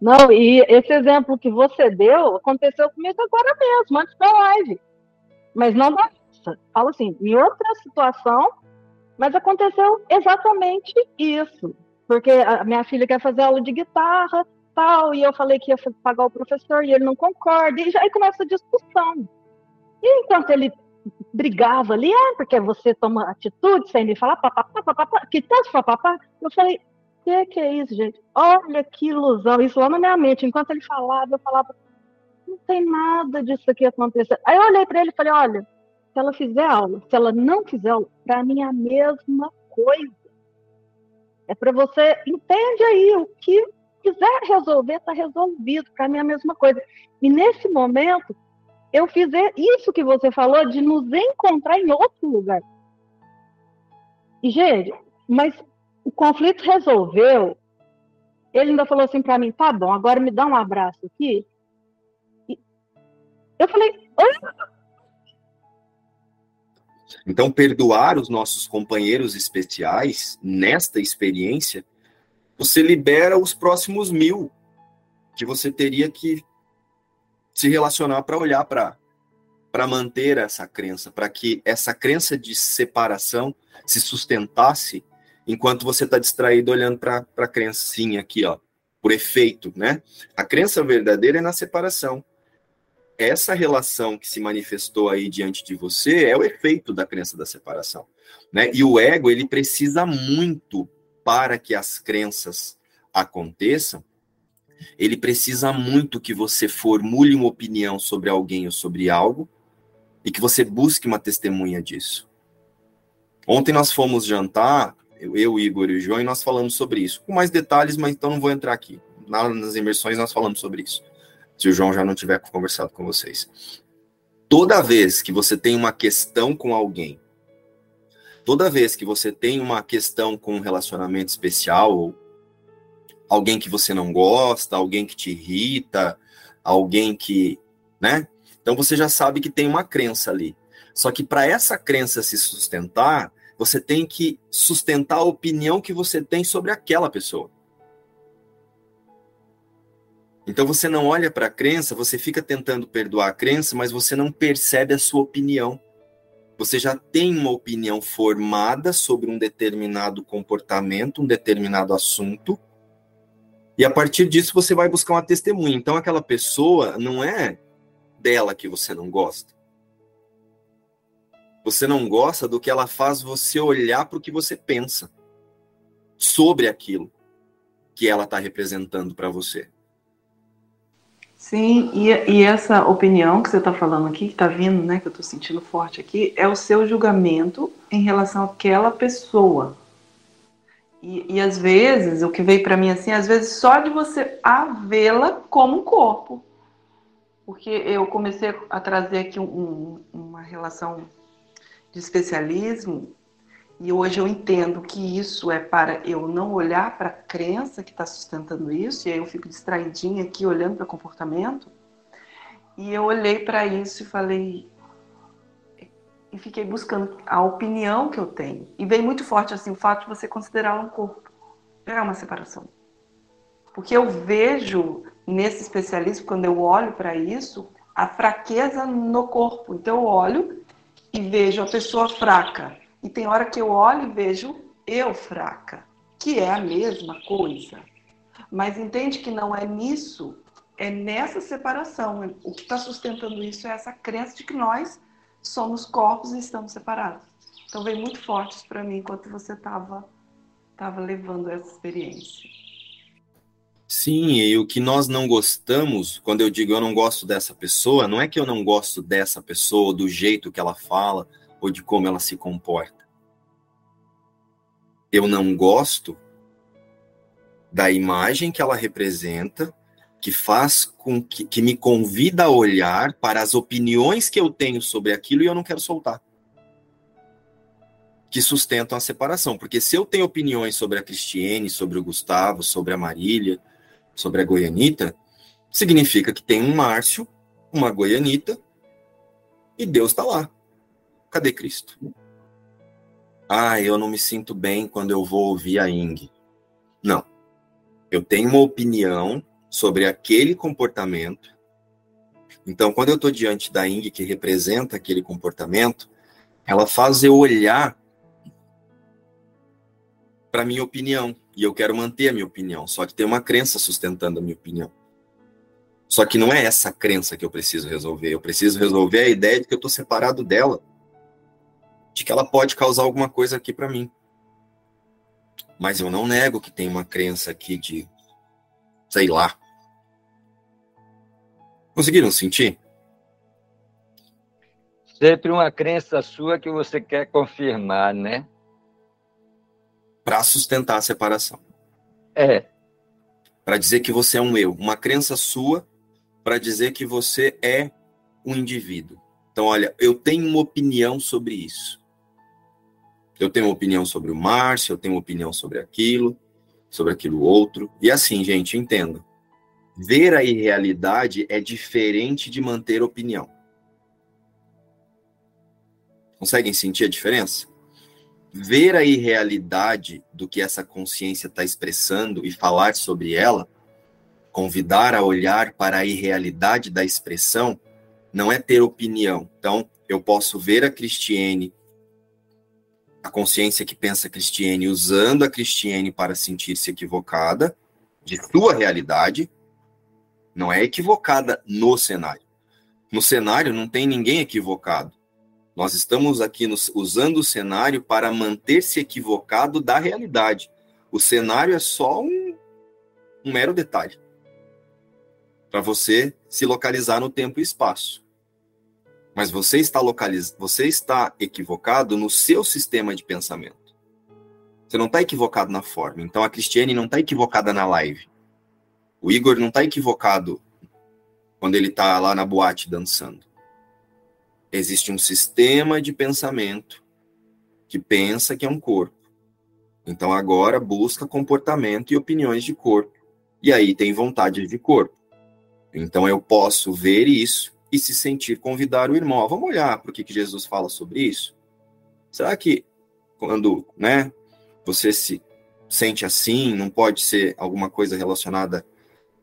Não, e esse exemplo que você deu aconteceu comigo agora mesmo, antes da live. Mas não da Falo assim, em outra situação, mas aconteceu exatamente isso. Porque a minha filha quer fazer aula de guitarra, tal, e eu falei que ia pagar o professor e ele não concorda, e aí começa a discussão. E enquanto ele brigava ali, ah, porque você toma atitude sem me falar, papapá, papapá, que tanto papapá, eu falei, que que é isso, gente? Olha que ilusão. Isso lá na minha mente. Enquanto ele falava, eu falava, não tem nada disso aqui acontecendo. Aí eu olhei para ele e falei, olha, se ela fizer aula, se ela não fizer aula, para mim é a mesma coisa. É para você, entende aí, o que quiser resolver, está resolvido. Para mim é a mesma coisa. E nesse momento, eu fiz isso que você falou de nos encontrar em outro lugar. E, gente, mas o conflito resolveu. Ele ainda falou assim para mim: tá bom, agora me dá um abraço aqui. E eu falei:
Então, perdoar os nossos companheiros especiais nesta experiência, você libera os próximos mil que você teria que se relacionar para olhar para para manter essa crença, para que essa crença de separação se sustentasse enquanto você está distraído olhando para a crencinha aqui, ó, por efeito, né? A crença verdadeira é na separação. Essa relação que se manifestou aí diante de você é o efeito da crença da separação, né? E o ego, ele precisa muito para que as crenças aconteçam, ele precisa muito que você formule uma opinião sobre alguém ou sobre algo e que você busque uma testemunha disso. Ontem nós fomos jantar, eu, Igor e o João, e nós falamos sobre isso. Com mais detalhes, mas então não vou entrar aqui. Nas imersões nós falamos sobre isso. Se o João já não tiver conversado com vocês. Toda vez que você tem uma questão com alguém, toda vez que você tem uma questão com um relacionamento especial, ou alguém que você não gosta, alguém que te irrita, alguém que, né? Então você já sabe que tem uma crença ali. Só que para essa crença se sustentar, você tem que sustentar a opinião que você tem sobre aquela pessoa. Então você não olha para a crença, você fica tentando perdoar a crença, mas você não percebe a sua opinião. Você já tem uma opinião formada sobre um determinado comportamento, um determinado assunto, e a partir disso você vai buscar uma testemunha. Então aquela pessoa não é dela que você não gosta. Você não gosta do que ela faz você olhar para o que você pensa sobre aquilo que ela está representando para você.
Sim, e, e, essa opinião que você está falando aqui, que está vindo, né, que eu estou sentindo forte aqui, é o seu julgamento em relação àquela pessoa. E, e às vezes, o que veio para mim assim, às vezes só de você a vê-la como um corpo. Porque eu comecei a trazer aqui um, uma relação de especialismo e hoje eu entendo que isso é para eu não olhar para a crença que está sustentando isso, e aí eu fico distraidinha aqui olhando para o comportamento. E eu olhei para isso e falei. E fiquei buscando a opinião que eu tenho. E veio muito forte assim o fato de você considerá-lo um corpo. É uma separação. Porque eu vejo nesse especialismo, quando eu olho para isso, a fraqueza no corpo. Então eu olho e vejo a pessoa fraca e tem hora que eu olho e vejo eu fraca, que é a mesma coisa. Mas entende que não é nisso, é nessa separação. O que está sustentando isso é essa crença de que nós somos corpos e estamos separados. Então veio muito forte isso para mim enquanto você estava tava levando essa experiência.
Sim, e o que nós não gostamos, quando eu digo eu não gosto dessa pessoa, não é que eu não gosto dessa pessoa, do jeito que ela fala, ou de como ela se comporta. Eu não gosto da imagem que ela representa, que faz com que, que me convida a olhar para as opiniões que eu tenho sobre aquilo e eu não quero soltar. Que sustentam a separação. Porque se eu tenho opiniões sobre a Cristiane, sobre o Gustavo, sobre a Marília, sobre a Goianita, significa que tem um Márcio, uma Goianita, e Deus está lá. Cadê Cristo? Ah, eu não me sinto bem quando eu vou ouvir a Ing. Não. Eu tenho uma opinião sobre aquele comportamento. Então, quando eu estou diante da Ing que representa aquele comportamento, ela faz eu olhar para minha opinião e eu quero manter a minha opinião. Só que tem uma crença sustentando a minha opinião. Só que não é essa crença que eu preciso resolver. Eu preciso resolver a ideia de que eu estou separado dela de que ela pode causar alguma coisa aqui para mim. Mas eu não nego que tem uma crença aqui de, sei lá. Conseguiram sentir?
Sempre uma crença sua que você quer confirmar, né?
Para sustentar a separação.
É.
Para dizer que você é um eu. Uma crença sua para dizer que você é um indivíduo. Então, olha, eu tenho uma opinião sobre isso. Eu tenho uma opinião sobre o Márcio, eu tenho uma opinião sobre aquilo, sobre aquilo outro. E assim, gente, entenda. Ver a irrealidade é diferente de manter opinião. Conseguem sentir a diferença? Ver a irrealidade do que essa consciência está expressando e falar sobre ela, convidar a olhar para a irrealidade da expressão, não é ter opinião. Então, eu posso ver a Cristiane a consciência que pensa Cristiane usando a Cristiane para sentir-se equivocada de sua realidade, não é equivocada no cenário. No cenário não tem ninguém equivocado. Nós estamos aqui nos, usando o cenário para manter-se equivocado da realidade. O cenário é só um, um mero detalhe. para você se localizar no tempo e espaço. Mas você está localiz... você está equivocado no seu sistema de pensamento. Você não está equivocado na forma. Então a Cristiane não está equivocada na live. O Igor não está equivocado quando ele está lá na boate dançando. Existe um sistema de pensamento que pensa que é um corpo. Então agora busca comportamento e opiniões de corpo. E aí tem vontade de corpo. Então eu posso ver isso e se sentir convidar o irmão. vamos olhar para o que, que Jesus fala sobre isso? Será que quando né, você se sente assim, não pode ser alguma coisa relacionada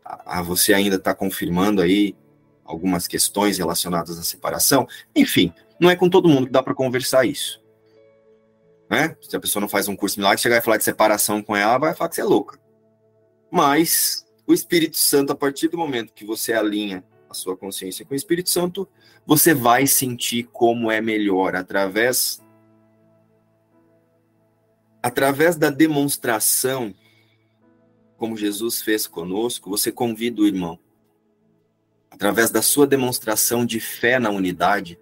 a, você ainda estar tá confirmando aí algumas questões relacionadas à separação? Enfim, não é com todo mundo que dá para conversar isso. Né? Se a pessoa não faz um curso milagre, chegar e falar de separação com ela, vai falar que você é louca. Mas o Espírito Santo, a partir do momento que você alinha a sua consciência com o Espírito Santo, você vai sentir como é melhor através através da demonstração como Jesus fez conosco, você convida o irmão. Através da sua demonstração de fé na unidade,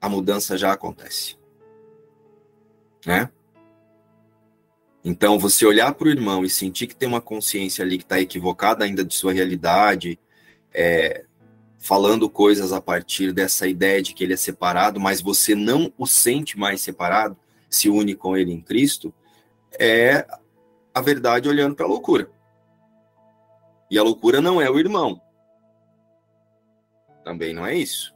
a mudança já acontece. Né? Então, você olhar para o irmão e sentir que tem uma consciência ali que está equivocada ainda de sua realidade, é, falando coisas a partir dessa ideia de que ele é separado, mas você não o sente mais separado, se une com ele em Cristo, é a verdade olhando para a loucura. E a loucura não é o irmão. Também não é isso.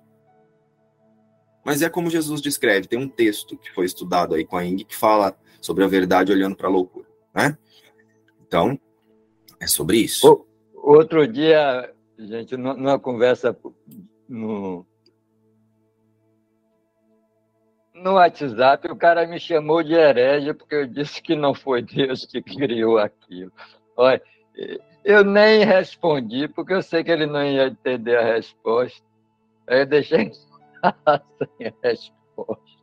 Mas é como Jesus descreve, tem um texto que foi estudado aí com a Ing que fala sobre a verdade olhando para a loucura, né? Então, é sobre isso.
Outro dia, gente, numa conversa no, no WhatsApp, o cara me chamou de herege porque eu disse que não foi Deus que criou aquilo. Olha, eu nem respondi, porque eu sei que ele não ia entender a resposta. Aí eu deixei sem resposta.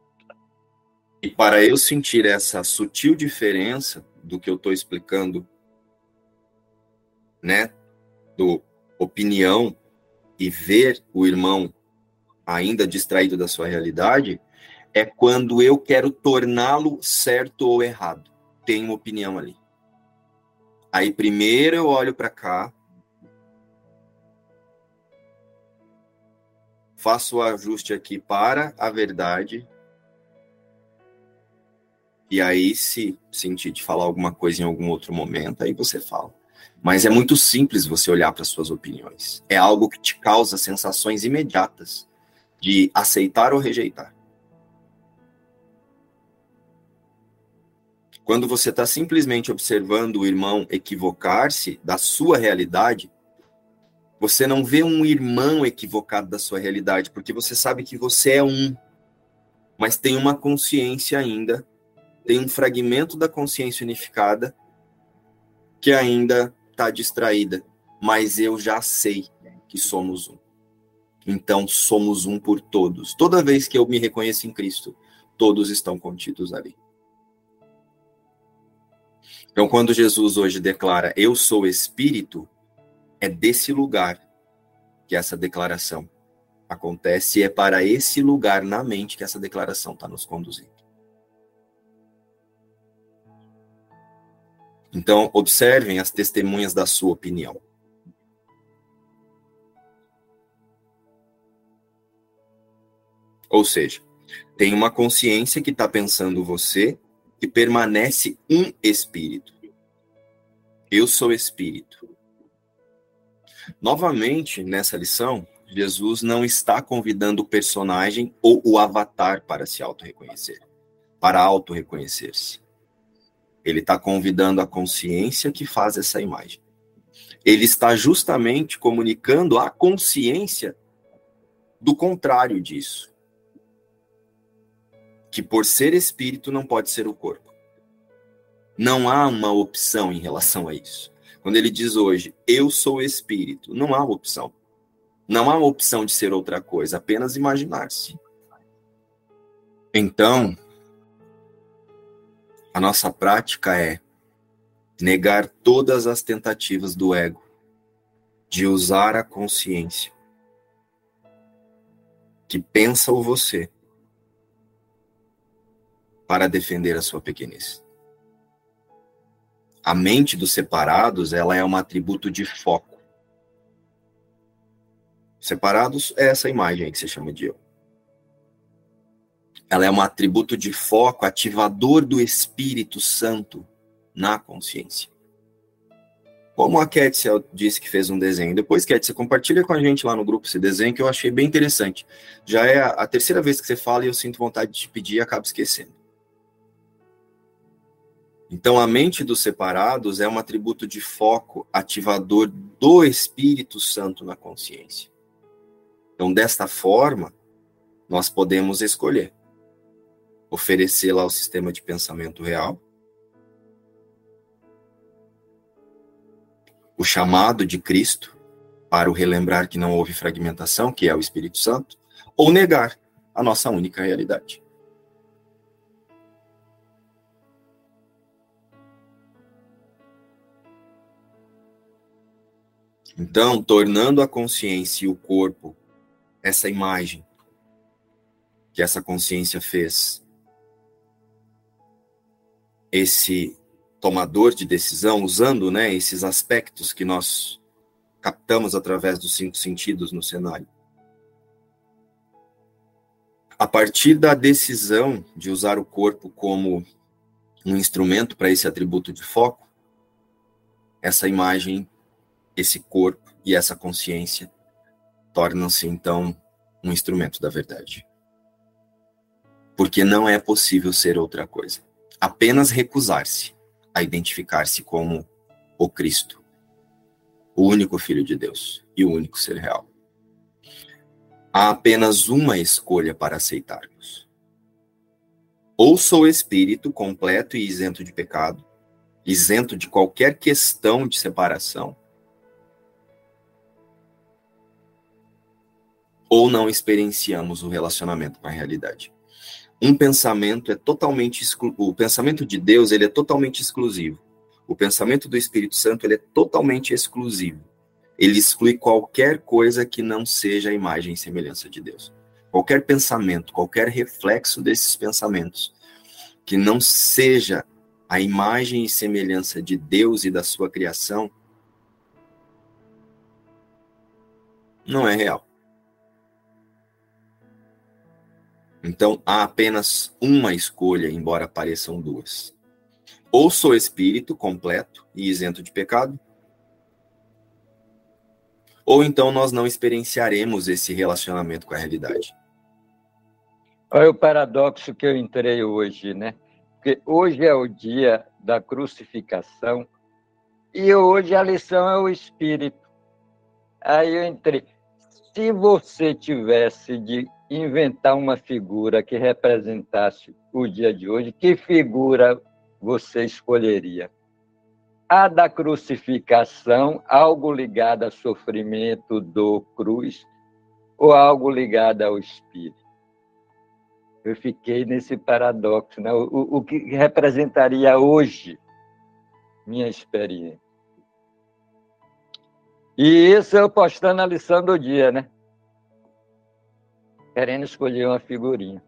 E para eu sentir essa sutil diferença do que eu estou explicando, né, do opinião e ver o irmão ainda distraído da sua realidade, é quando eu quero torná-lo certo ou errado. Tem uma opinião ali. Aí primeiro eu olho para cá, faço o ajuste aqui para a verdade e aí, se sentir de falar alguma coisa em algum outro momento, aí você fala. Mas é muito simples você olhar para suas opiniões. É algo que te causa sensações imediatas de aceitar ou rejeitar. Quando você está simplesmente observando o irmão equivocar-se da sua realidade, você não vê um irmão equivocado da sua realidade, porque você sabe que você é um, mas tem uma consciência ainda tem um fragmento da consciência unificada que ainda está distraída, mas eu já sei que somos um. Então somos um por todos. Toda vez que eu me reconheço em Cristo, todos estão contidos ali. Então, quando Jesus hoje declara eu sou espírito, é desse lugar que essa declaração acontece e é para esse lugar na mente que essa declaração está nos conduzindo. Então, observem as testemunhas da sua opinião. Ou seja, tem uma consciência que está pensando você que permanece um espírito. Eu sou espírito. Novamente, nessa lição, Jesus não está convidando o personagem ou o avatar para se auto-reconhecer, para auto-reconhecer-se. Ele está convidando a consciência que faz essa imagem. Ele está justamente comunicando a consciência do contrário disso. Que por ser espírito não pode ser o corpo. Não há uma opção em relação a isso. Quando ele diz hoje, eu sou espírito, não há opção. Não há opção de ser outra coisa, apenas imaginar-se. Então, a nossa prática é negar todas as tentativas do ego de usar a consciência que pensa o você para defender a sua pequenez. A mente dos separados, ela é um atributo de foco. Separados é essa imagem que você chama de eu. Ela é um atributo de foco ativador do Espírito Santo na consciência. Como a Kétia disse que fez um desenho. Depois, Kétia, compartilha com a gente lá no grupo esse desenho que eu achei bem interessante. Já é a terceira vez que você fala e eu sinto vontade de te pedir e acabo esquecendo. Então, a mente dos separados é um atributo de foco ativador do Espírito Santo na consciência. Então, desta forma, nós podemos escolher oferecê-la ao sistema de pensamento real o chamado de Cristo para o relembrar que não houve fragmentação, que é o Espírito Santo, ou negar a nossa única realidade. Então, tornando a consciência e o corpo essa imagem que essa consciência fez, esse tomador de decisão, usando né, esses aspectos que nós captamos através dos cinco sentidos no cenário. A partir da decisão de usar o corpo como um instrumento para esse atributo de foco, essa imagem, esse corpo e essa consciência tornam-se então um instrumento da verdade. Porque não é possível ser outra coisa. Apenas recusar-se a identificar-se como o Cristo, o único Filho de Deus e o único ser real. Há apenas uma escolha para aceitarmos. Ou sou espírito completo e isento de pecado, isento de qualquer questão de separação, ou não experienciamos o relacionamento com a realidade um pensamento é totalmente exclu... o pensamento de Deus ele é totalmente exclusivo. O pensamento do Espírito Santo ele é totalmente exclusivo. Ele exclui qualquer coisa que não seja a imagem e semelhança de Deus. Qualquer pensamento, qualquer reflexo desses pensamentos que não seja a imagem e semelhança de Deus e da sua criação não é real. Então, há apenas uma escolha, embora pareçam duas. Ou sou espírito completo e isento de pecado, ou então nós não experienciaremos esse relacionamento com a realidade.
Olha o paradoxo que eu entrei hoje, né? Porque hoje é o dia da crucificação e hoje a lição é o espírito. Aí eu entrei. Se você tivesse de inventar uma figura que representasse o dia de hoje, que figura você escolheria? A da crucificação, algo ligado ao sofrimento do cruz, ou algo ligado ao Espírito? Eu fiquei nesse paradoxo, né? o, o que representaria hoje minha experiência. E isso eu postando a lição do dia, né? Querendo escolher uma figurinha.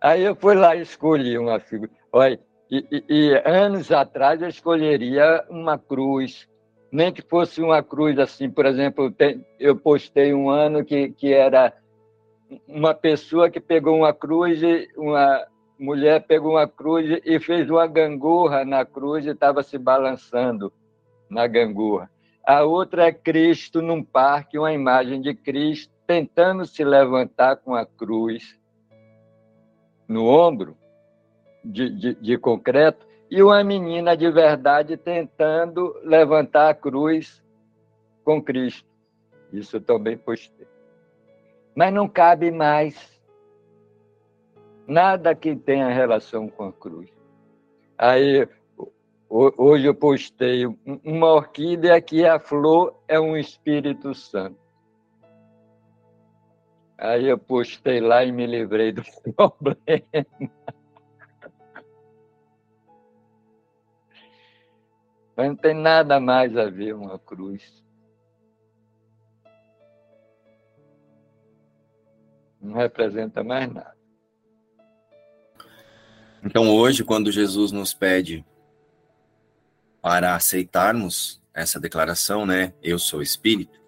Aí eu fui lá e escolhi uma figura. Olha, e, e, e, anos atrás eu escolheria uma cruz, nem que fosse uma cruz assim, por exemplo, eu postei um ano que, que era uma pessoa que pegou uma cruz, uma mulher pegou uma cruz e fez uma gangorra na cruz e estava se balançando na gangorra. A outra é Cristo num parque, uma imagem de Cristo tentando se levantar com a cruz no ombro, de, de, de concreto, e uma menina de verdade tentando levantar a cruz com Cristo. Isso também postei. Mas não cabe mais nada que tenha relação com a cruz. Aí, hoje eu postei uma orquídea que a flor é um Espírito Santo. Aí eu postei lá e me livrei do problema. Mas não tem nada mais a ver uma cruz. Não representa mais nada.
Então hoje, quando Jesus nos pede para aceitarmos essa declaração, né? Eu sou espírito.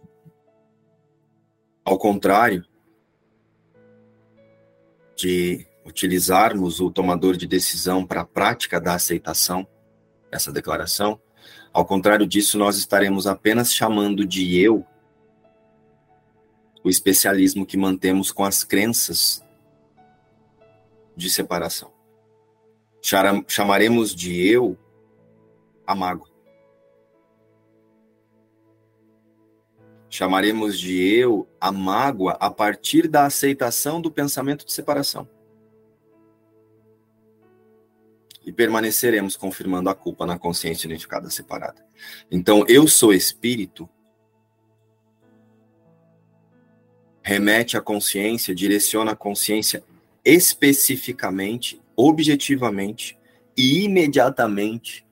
Ao contrário, de utilizarmos o tomador de decisão para a prática da aceitação, essa declaração, ao contrário disso, nós estaremos apenas chamando de eu o especialismo que mantemos com as crenças de separação. Chamaremos de eu a mágoa. Chamaremos de eu a mágoa a partir da aceitação do pensamento de separação. E permaneceremos confirmando a culpa na consciência unificada separada. Então, eu sou espírito remete à consciência, direciona a consciência especificamente, objetivamente e imediatamente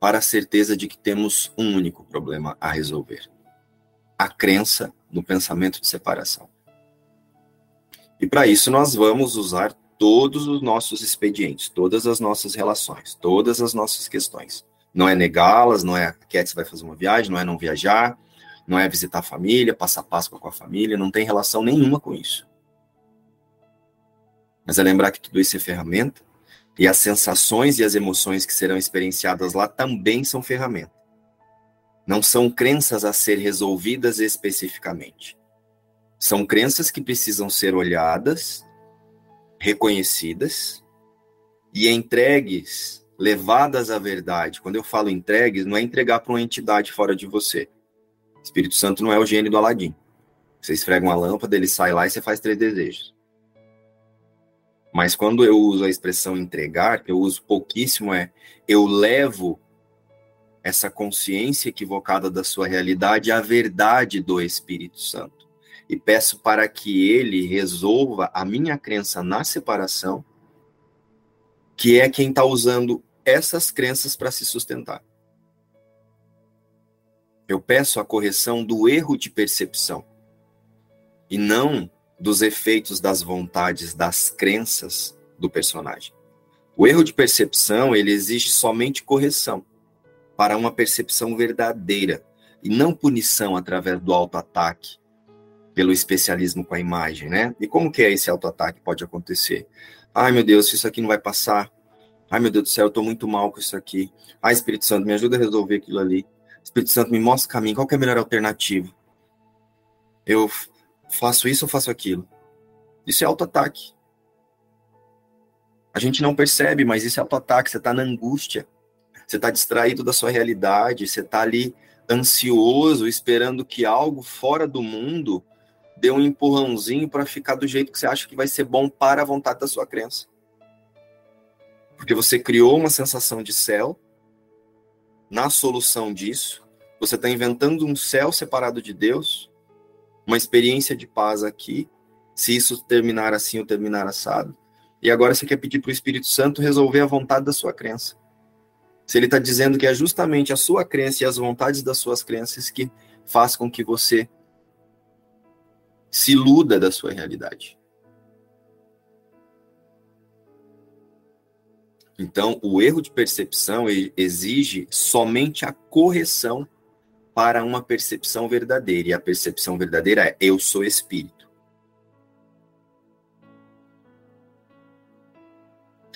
para a certeza de que temos um único problema a resolver: a crença no pensamento de separação. E para isso nós vamos usar todos os nossos expedientes, todas as nossas relações, todas as nossas questões. Não é negá-las, não é que você vai fazer uma viagem, não é não viajar, não é visitar a família, passar Páscoa com a família, não tem relação nenhuma com isso. Mas é lembrar que tudo isso é ferramenta e as sensações e as emoções que serão experienciadas lá também são ferramenta. Não são crenças a ser resolvidas especificamente. São crenças que precisam ser olhadas, reconhecidas e entregues, levadas à verdade. Quando eu falo entregues, não é entregar para uma entidade fora de você. Espírito Santo não é o gênio do Aladim. Você esfrega uma lâmpada, ele sai lá e você faz três desejos. Mas quando eu uso a expressão entregar, eu uso pouquíssimo é eu levo essa consciência equivocada da sua realidade à verdade do Espírito Santo. E peço para que ele resolva a minha crença na separação, que é quem está usando essas crenças para se sustentar. Eu peço a correção do erro de percepção e não dos efeitos das vontades, das crenças do personagem. O erro de percepção, ele exige somente correção para uma percepção verdadeira e não punição através do autoataque, pelo especialismo com a imagem, né? E como que é esse autoataque pode acontecer? Ai, meu Deus, isso aqui não vai passar. Ai, meu Deus do céu, eu tô muito mal com isso aqui. Ai, Espírito Santo, me ajuda a resolver aquilo ali. Espírito Santo me mostra o caminho, qual é a melhor alternativa? Eu faço isso ou faço aquilo? Isso é autoataque. A gente não percebe, mas isso é autoataque. Você está na angústia, você está distraído da sua realidade, você está ali ansioso, esperando que algo fora do mundo dê um empurrãozinho para ficar do jeito que você acha que vai ser bom para a vontade da sua crença. Porque você criou uma sensação de céu, na solução disso, você está inventando um céu separado de Deus, uma experiência de paz aqui, se isso terminar assim ou terminar assado. E agora você quer pedir para o Espírito Santo resolver a vontade da sua crença. Se ele está dizendo que é justamente a sua crença e as vontades das suas crenças que faz com que você se iluda da sua realidade. Então, o erro de percepção exige somente a correção para uma percepção verdadeira. E a percepção verdadeira é: eu sou espírito.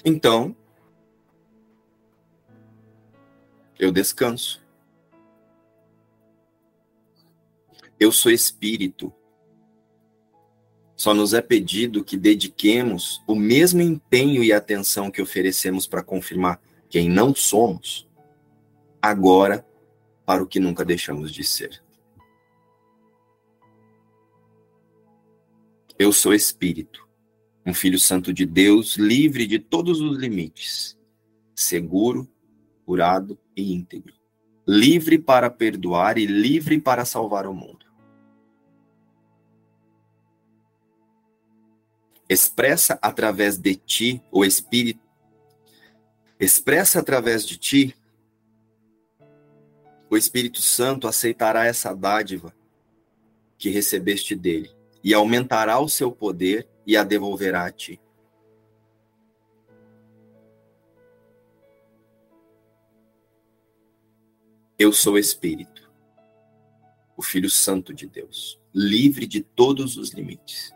Então, eu descanso. Eu sou espírito. Só nos é pedido que dediquemos o mesmo empenho e atenção que oferecemos para confirmar quem não somos, agora para o que nunca deixamos de ser. Eu sou espírito, um filho santo de Deus, livre de todos os limites, seguro, curado e íntegro, livre para perdoar e livre para salvar o mundo. expressa através de ti, o Espírito, expressa através de ti, o Espírito Santo aceitará essa dádiva que recebeste dele, e aumentará o seu poder e a devolverá a ti. Eu sou Espírito, o Filho Santo de Deus, livre de todos os limites.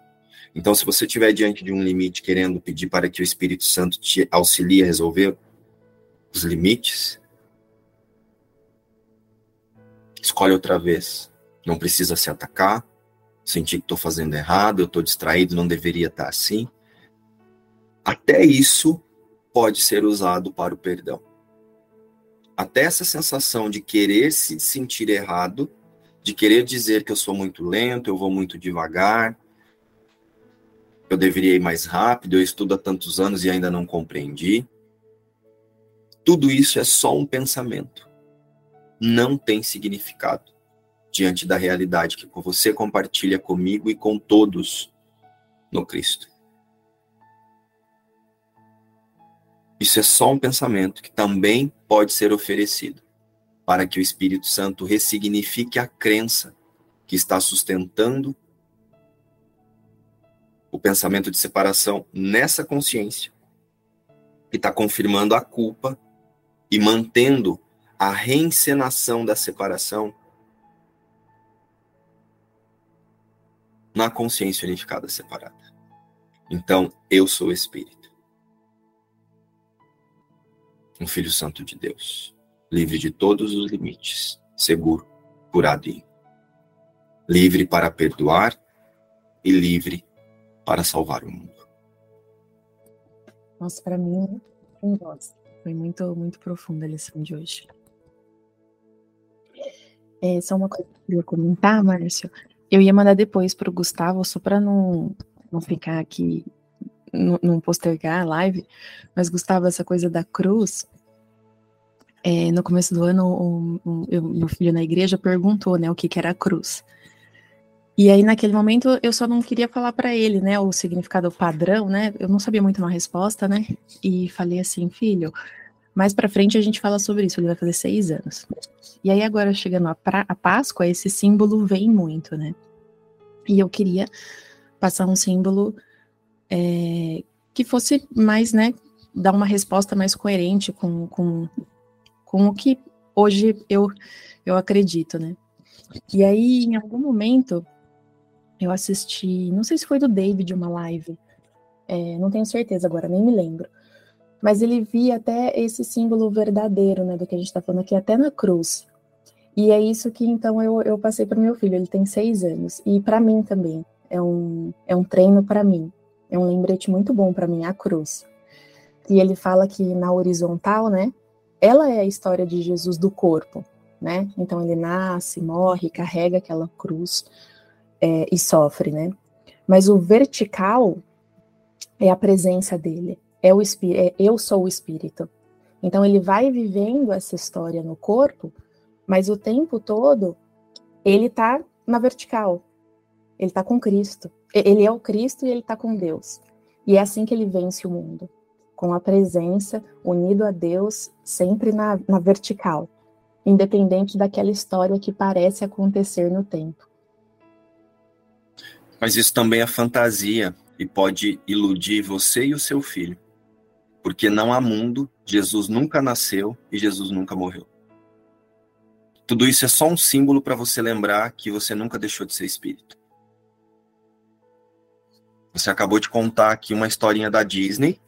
Então, se você estiver diante de um limite querendo pedir para que o Espírito Santo te auxilie a resolver os limites, escolhe outra vez. Não precisa se atacar, sentir que estou fazendo errado, eu estou distraído, não deveria estar assim. Até isso pode ser usado para o perdão até essa sensação de querer se sentir errado, de querer dizer que eu sou muito lento, eu vou muito devagar, eu deveria ir mais rápido, eu estudo há tantos anos e ainda não compreendi. Tudo isso é só um pensamento. Não tem significado diante da realidade que você compartilha comigo e com todos no Cristo. Isso é só um pensamento que também pode ser oferecido para que o Espírito Santo ressignifique a crença que está sustentando o pensamento de separação nessa consciência, que está confirmando a culpa e mantendo a reencenação da separação na consciência unificada separada. Então, eu sou Espírito um Filho Santo de Deus, livre de todos os limites, seguro, curado e livre para perdoar e livre para salvar o mundo.
Nossa, para mim. Foi muito, muito profunda a lição de hoje. É, só uma coisa que eu queria comentar, Márcio. Eu ia mandar depois para o Gustavo, só para não, não ficar aqui não postergar a live, mas Gustavo, essa coisa da cruz, é, no começo do ano, meu filho na igreja perguntou, né, o que, que era a cruz. E aí, naquele momento, eu só não queria falar para ele, né, o significado padrão, né, eu não sabia muito uma resposta, né, e falei assim, filho, mais para frente a gente fala sobre isso, ele vai fazer seis anos. E aí, agora, chegando a, pra, a Páscoa, esse símbolo vem muito, né, e eu queria passar um símbolo é, que fosse mais, né, dar uma resposta mais coerente com, com, com o que hoje eu, eu acredito, né. E aí, em algum momento, eu assisti, não sei se foi do David, uma live, é, não tenho certeza agora, nem me lembro, mas ele via até esse símbolo verdadeiro, né, do que a gente está falando aqui, até na cruz. E é isso que então eu, eu passei para meu filho, ele tem seis anos, e para mim também, é um, é um treino para mim, é um lembrete muito bom para mim, a cruz. E ele fala que na horizontal, né, ela é a história de Jesus do corpo, né? Então ele nasce, morre, carrega aquela cruz é, e sofre, né? Mas o vertical é a presença dele, é o é, eu sou o espírito. Então ele vai vivendo essa história no corpo, mas o tempo todo ele está na vertical. Ele está com Cristo. Ele é o Cristo e ele está com Deus. E é assim que ele vence o mundo, com a presença, unido a Deus, sempre na, na vertical, independente daquela história que parece acontecer no tempo.
Mas isso também é fantasia e pode iludir você e o seu filho. Porque não há mundo, Jesus nunca nasceu e Jesus nunca morreu. Tudo isso é só um símbolo para você lembrar que você nunca deixou de ser espírito. Você acabou de contar aqui uma historinha da Disney,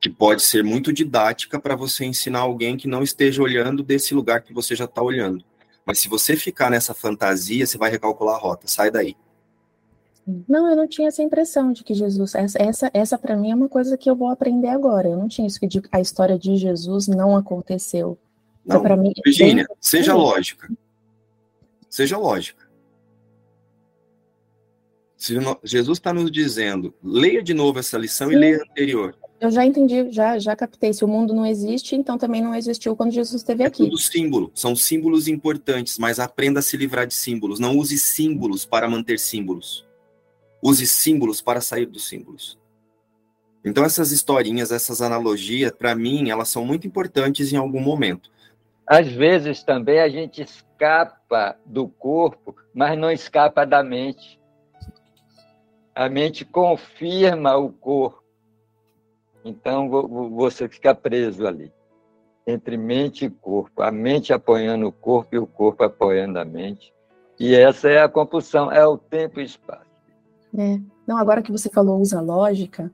que pode ser muito didática para você ensinar alguém que não esteja olhando desse lugar que você já está olhando. Mas se você ficar nessa fantasia, você vai recalcular a rota. Sai daí.
Não, eu não tinha essa impressão de que Jesus. Essa, essa, essa para mim é uma coisa que eu vou aprender agora. Eu não tinha isso que de, a história de Jesus não aconteceu.
Não, para mim. Virginia, bem... seja lógica. Seja lógica. Se Jesus está nos dizendo, leia de novo essa lição Sim. e leia a anterior.
Eu já entendi, já, já captei. Se o mundo não existe, então também não existiu quando Jesus esteve
é
aqui.
Tudo símbolo. São símbolos importantes, mas aprenda a se livrar de símbolos. Não use símbolos para manter símbolos. Use símbolos para sair dos símbolos. Então essas historinhas, essas analogias, para mim, elas são muito importantes em algum momento.
Às vezes também a gente escapa do corpo, mas não escapa da mente. A mente confirma o corpo. Então você fica preso ali, entre mente e corpo. A mente apoiando o corpo e o corpo apoiando a mente. E essa é a compulsão, é o tempo e espaço.
É. Não, agora que você falou usa lógica,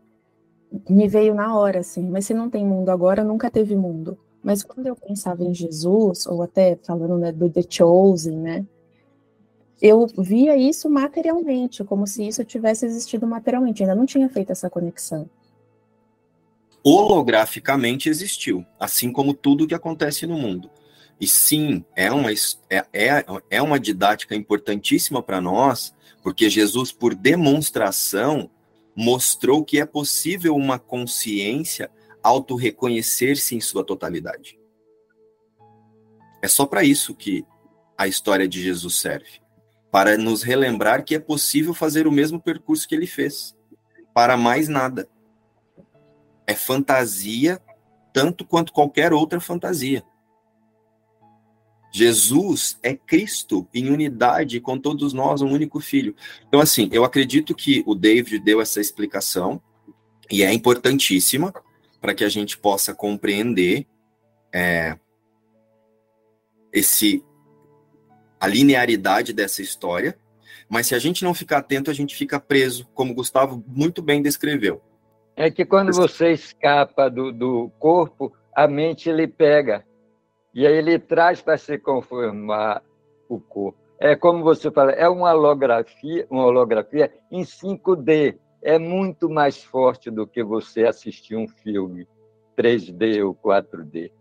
me veio na hora, assim. Mas se não tem mundo agora, nunca teve mundo. Mas quando eu pensava em Jesus, ou até falando né, do The Chosen, né? Eu via isso materialmente, como se isso tivesse existido materialmente. Ainda não tinha feito essa conexão.
Holograficamente existiu, assim como tudo que acontece no mundo. E sim, é uma, é, é, é uma didática importantíssima para nós, porque Jesus, por demonstração, mostrou que é possível uma consciência auto-reconhecer-se em sua totalidade. É só para isso que a história de Jesus serve para nos relembrar que é possível fazer o mesmo percurso que ele fez. Para mais nada. É fantasia tanto quanto qualquer outra fantasia. Jesus é Cristo em unidade com todos nós, um único filho. Então, assim, eu acredito que o David deu essa explicação e é importantíssima para que a gente possa compreender é, esse a linearidade dessa história, mas se a gente não ficar atento, a gente fica preso, como o Gustavo muito bem descreveu.
É que quando você escapa do, do corpo, a mente lhe pega. E aí ele traz para se conformar o corpo. É como você fala, é uma holografia, uma holografia em 5D. É muito mais forte do que você assistir um filme 3D ou 4D.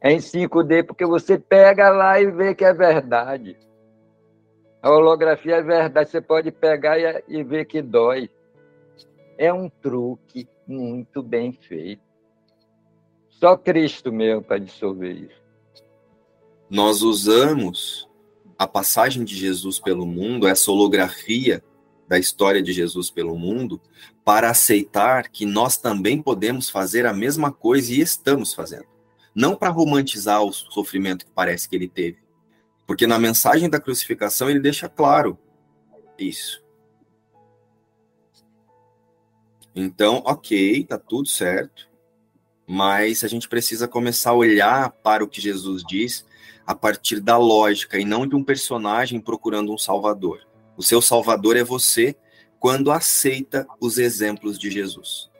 É em 5D porque você pega lá e vê que é verdade. A holografia é verdade, você pode pegar e, ver que dói. É um truque muito bem feito. Só Cristo mesmo para dissolver isso
nós usamos a passagem de Jesus pelo mundo, essa holografia da história de Jesus pelo mundo, para aceitar que nós também podemos fazer a mesma coisa e estamos fazendo. Não para romantizar o sofrimento que parece que ele teve. Porque na mensagem da crucificação ele deixa claro isso. Então, ok, tá tudo certo, mas a gente precisa começar a olhar para o que Jesus diz a partir da lógica e não de um personagem procurando um salvador. O seu salvador é você quando aceita os exemplos de Jesus.